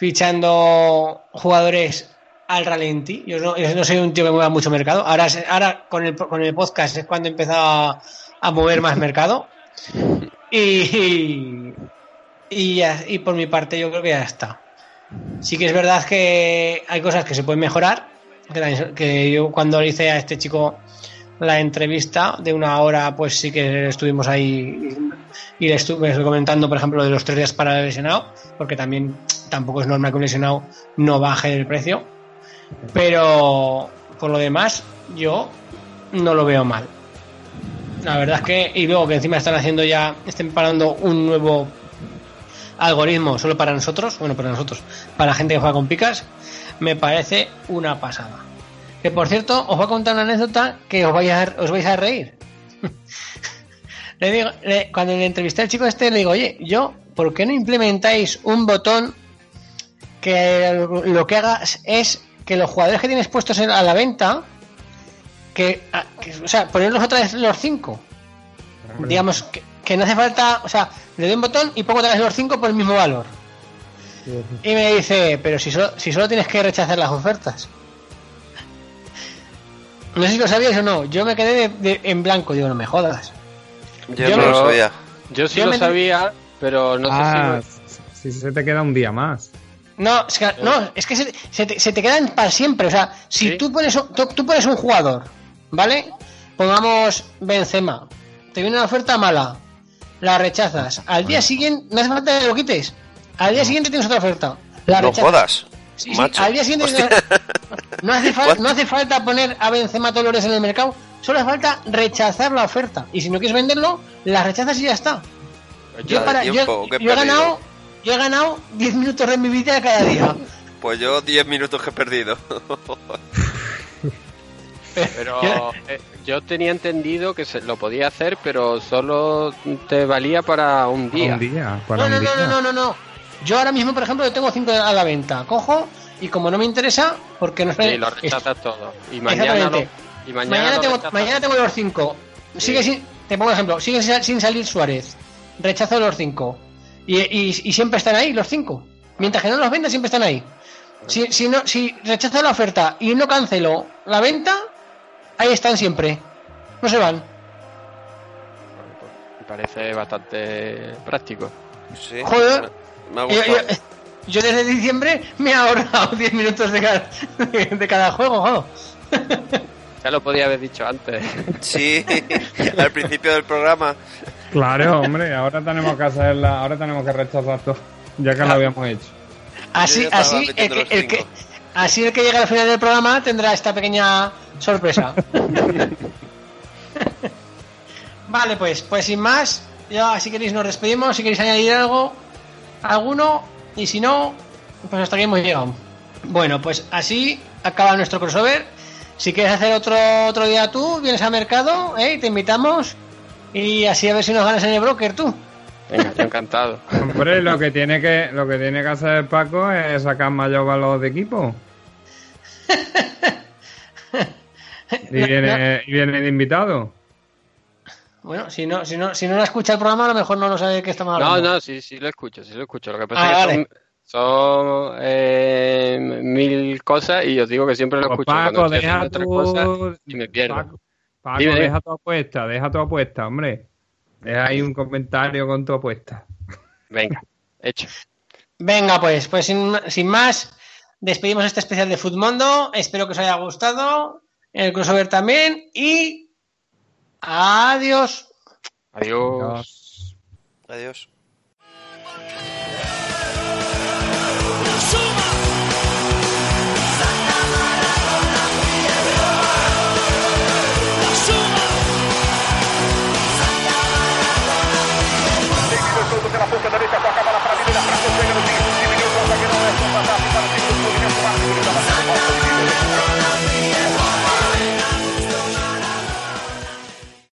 fichando jugadores al ralentí. Yo no, yo no soy un tío que mueva mucho mercado. Ahora, ahora con, el, con el podcast es cuando he empezado a, a mover más mercado. Y, y, ya- y por mi parte yo creo que ya está. Sí que es verdad que hay cosas que se pueden mejorar. Que, yo cuando hice a este chico la entrevista de una hora, pues sí que estuvimos ahí y le estuve comentando, por ejemplo, de los tres días para el lesionado, porque también tampoco es normal que un lesionado no baje el precio. Pero por lo demás, yo no lo veo mal. La verdad es que, y luego que encima están haciendo ya, estén parando un nuevo algoritmo solo para nosotros, bueno, para nosotros, para la gente que juega con picas, me parece una pasada. Que por cierto, os voy a contar una anécdota que os vais a, os vais a reír. le digo, cuando le entrevisté al chico este, le digo, oye, yo, ¿por qué no implementáis un botón que lo que hagas es que los jugadores que tienes puestos a la venta, que, o sea, ponerlos otra vez los cinco? Digamos, que, que no hace falta, o sea, le doy un botón y pongo otra vez los cinco por el mismo valor. Y me dice, pero si solo, si solo tienes que rechazar las ofertas. No sé si lo sabías o no, yo me quedé de- de- en blanco, digo, no me jodas. Yo, Yo no lo sabía. Yo sí Yo lo me- sabía, pero no ah, sé si se te queda un día más. No, es que, no, es que se, se te, se te quedan para siempre. O sea, si ¿Sí? tú, pones, un- tú, tú pones un jugador, ¿vale? Pongamos Benzema. Te viene una oferta mala. La rechazas. Al día siguiente, no hace falta que lo quites. Al día siguiente tienes otra oferta. La No rechazas. jodas. Sí, sí, macho. al día siguiente no hace, fal- no hace falta poner a Benzema todos los días en el mercado. Solo hace falta rechazar la oferta. Y si no quieres venderlo, la rechazas y ya está. Yo, para, yo, he ganado yo he ganado 10 minutos de mi vida cada día. Pues yo 10 minutos que he perdido. Pero Yo- eh, yo tenía entendido que se lo podía hacer, pero solo te valía para un día. Un día, para No, no, un no, día. no, no, no, no. Yo ahora mismo, por ejemplo, yo tengo 5 a la venta. Cojo y como no me interesa, porque no Sí, lo rechazas todo. Y mañana, Exactamente. lo- y mañana, Mañana, lo tengo, rechazas. mañana tengo los 5. Sigue sin, te pongo ejemplo, sigue sin, sin salir Suárez. Rechazo los 5. Y, y- y siempre están ahí los 5. Mientras que no los venda, siempre están ahí. Si, si, no, si rechazo la oferta y no cancelo la venta, ahí están siempre. No se van. Me parece bastante práctico. Sí. Joder. Me ha Yo, gustado. yo- yo desde diciembre me he ahorrado 10 minutos de cada, de cada juego. Ya lo podía haber dicho antes. Sí, al principio del programa. Claro, hombre, ahora tenemos que hacerla, ahora tenemos que rechazar todo, ya que lo habíamos hecho. Así, así, el que, el que- así el que llega al final del programa tendrá esta pequeña sorpresa. vale, pues, pues sin más, ya si queréis nos despedimos, si queréis añadir algo, alguno, y si no, pues hasta aquí hemos llegado. Bueno, pues así acaba nuestro crossover. Si quieres hacer otro otro día tú, vienes al mercado, ¿eh? te invitamos y así a ver si nos ganas en el broker tú. Venga, yo encantado. Hombre, lo que tiene que lo que tiene que hacer Paco es sacar mayor valor de equipo. Y viene, y viene de invitado. Bueno, si no, si no, si no la escucha el programa, a lo mejor no lo sabe de qué estamos No, hablando. no, sí, sí lo escucho, sí lo escucho. Lo que pasa Ah, es que vale. son, son, eh, mil cosas y os digo que siempre lo Pues escucho Paco, deja tu, cosas y me pierdo. Paco, Paco, Dime, dime. deja tu apuesta, deja tu apuesta, hombre. Deja ahí un comentario con tu apuesta. Venga, hecho. Venga, pues, pues sin, sin más, despedimos este especial de Footmundo. Espero que os haya gustado. El crossover también. Y adiós. Adiós. Adiós. Obrigado.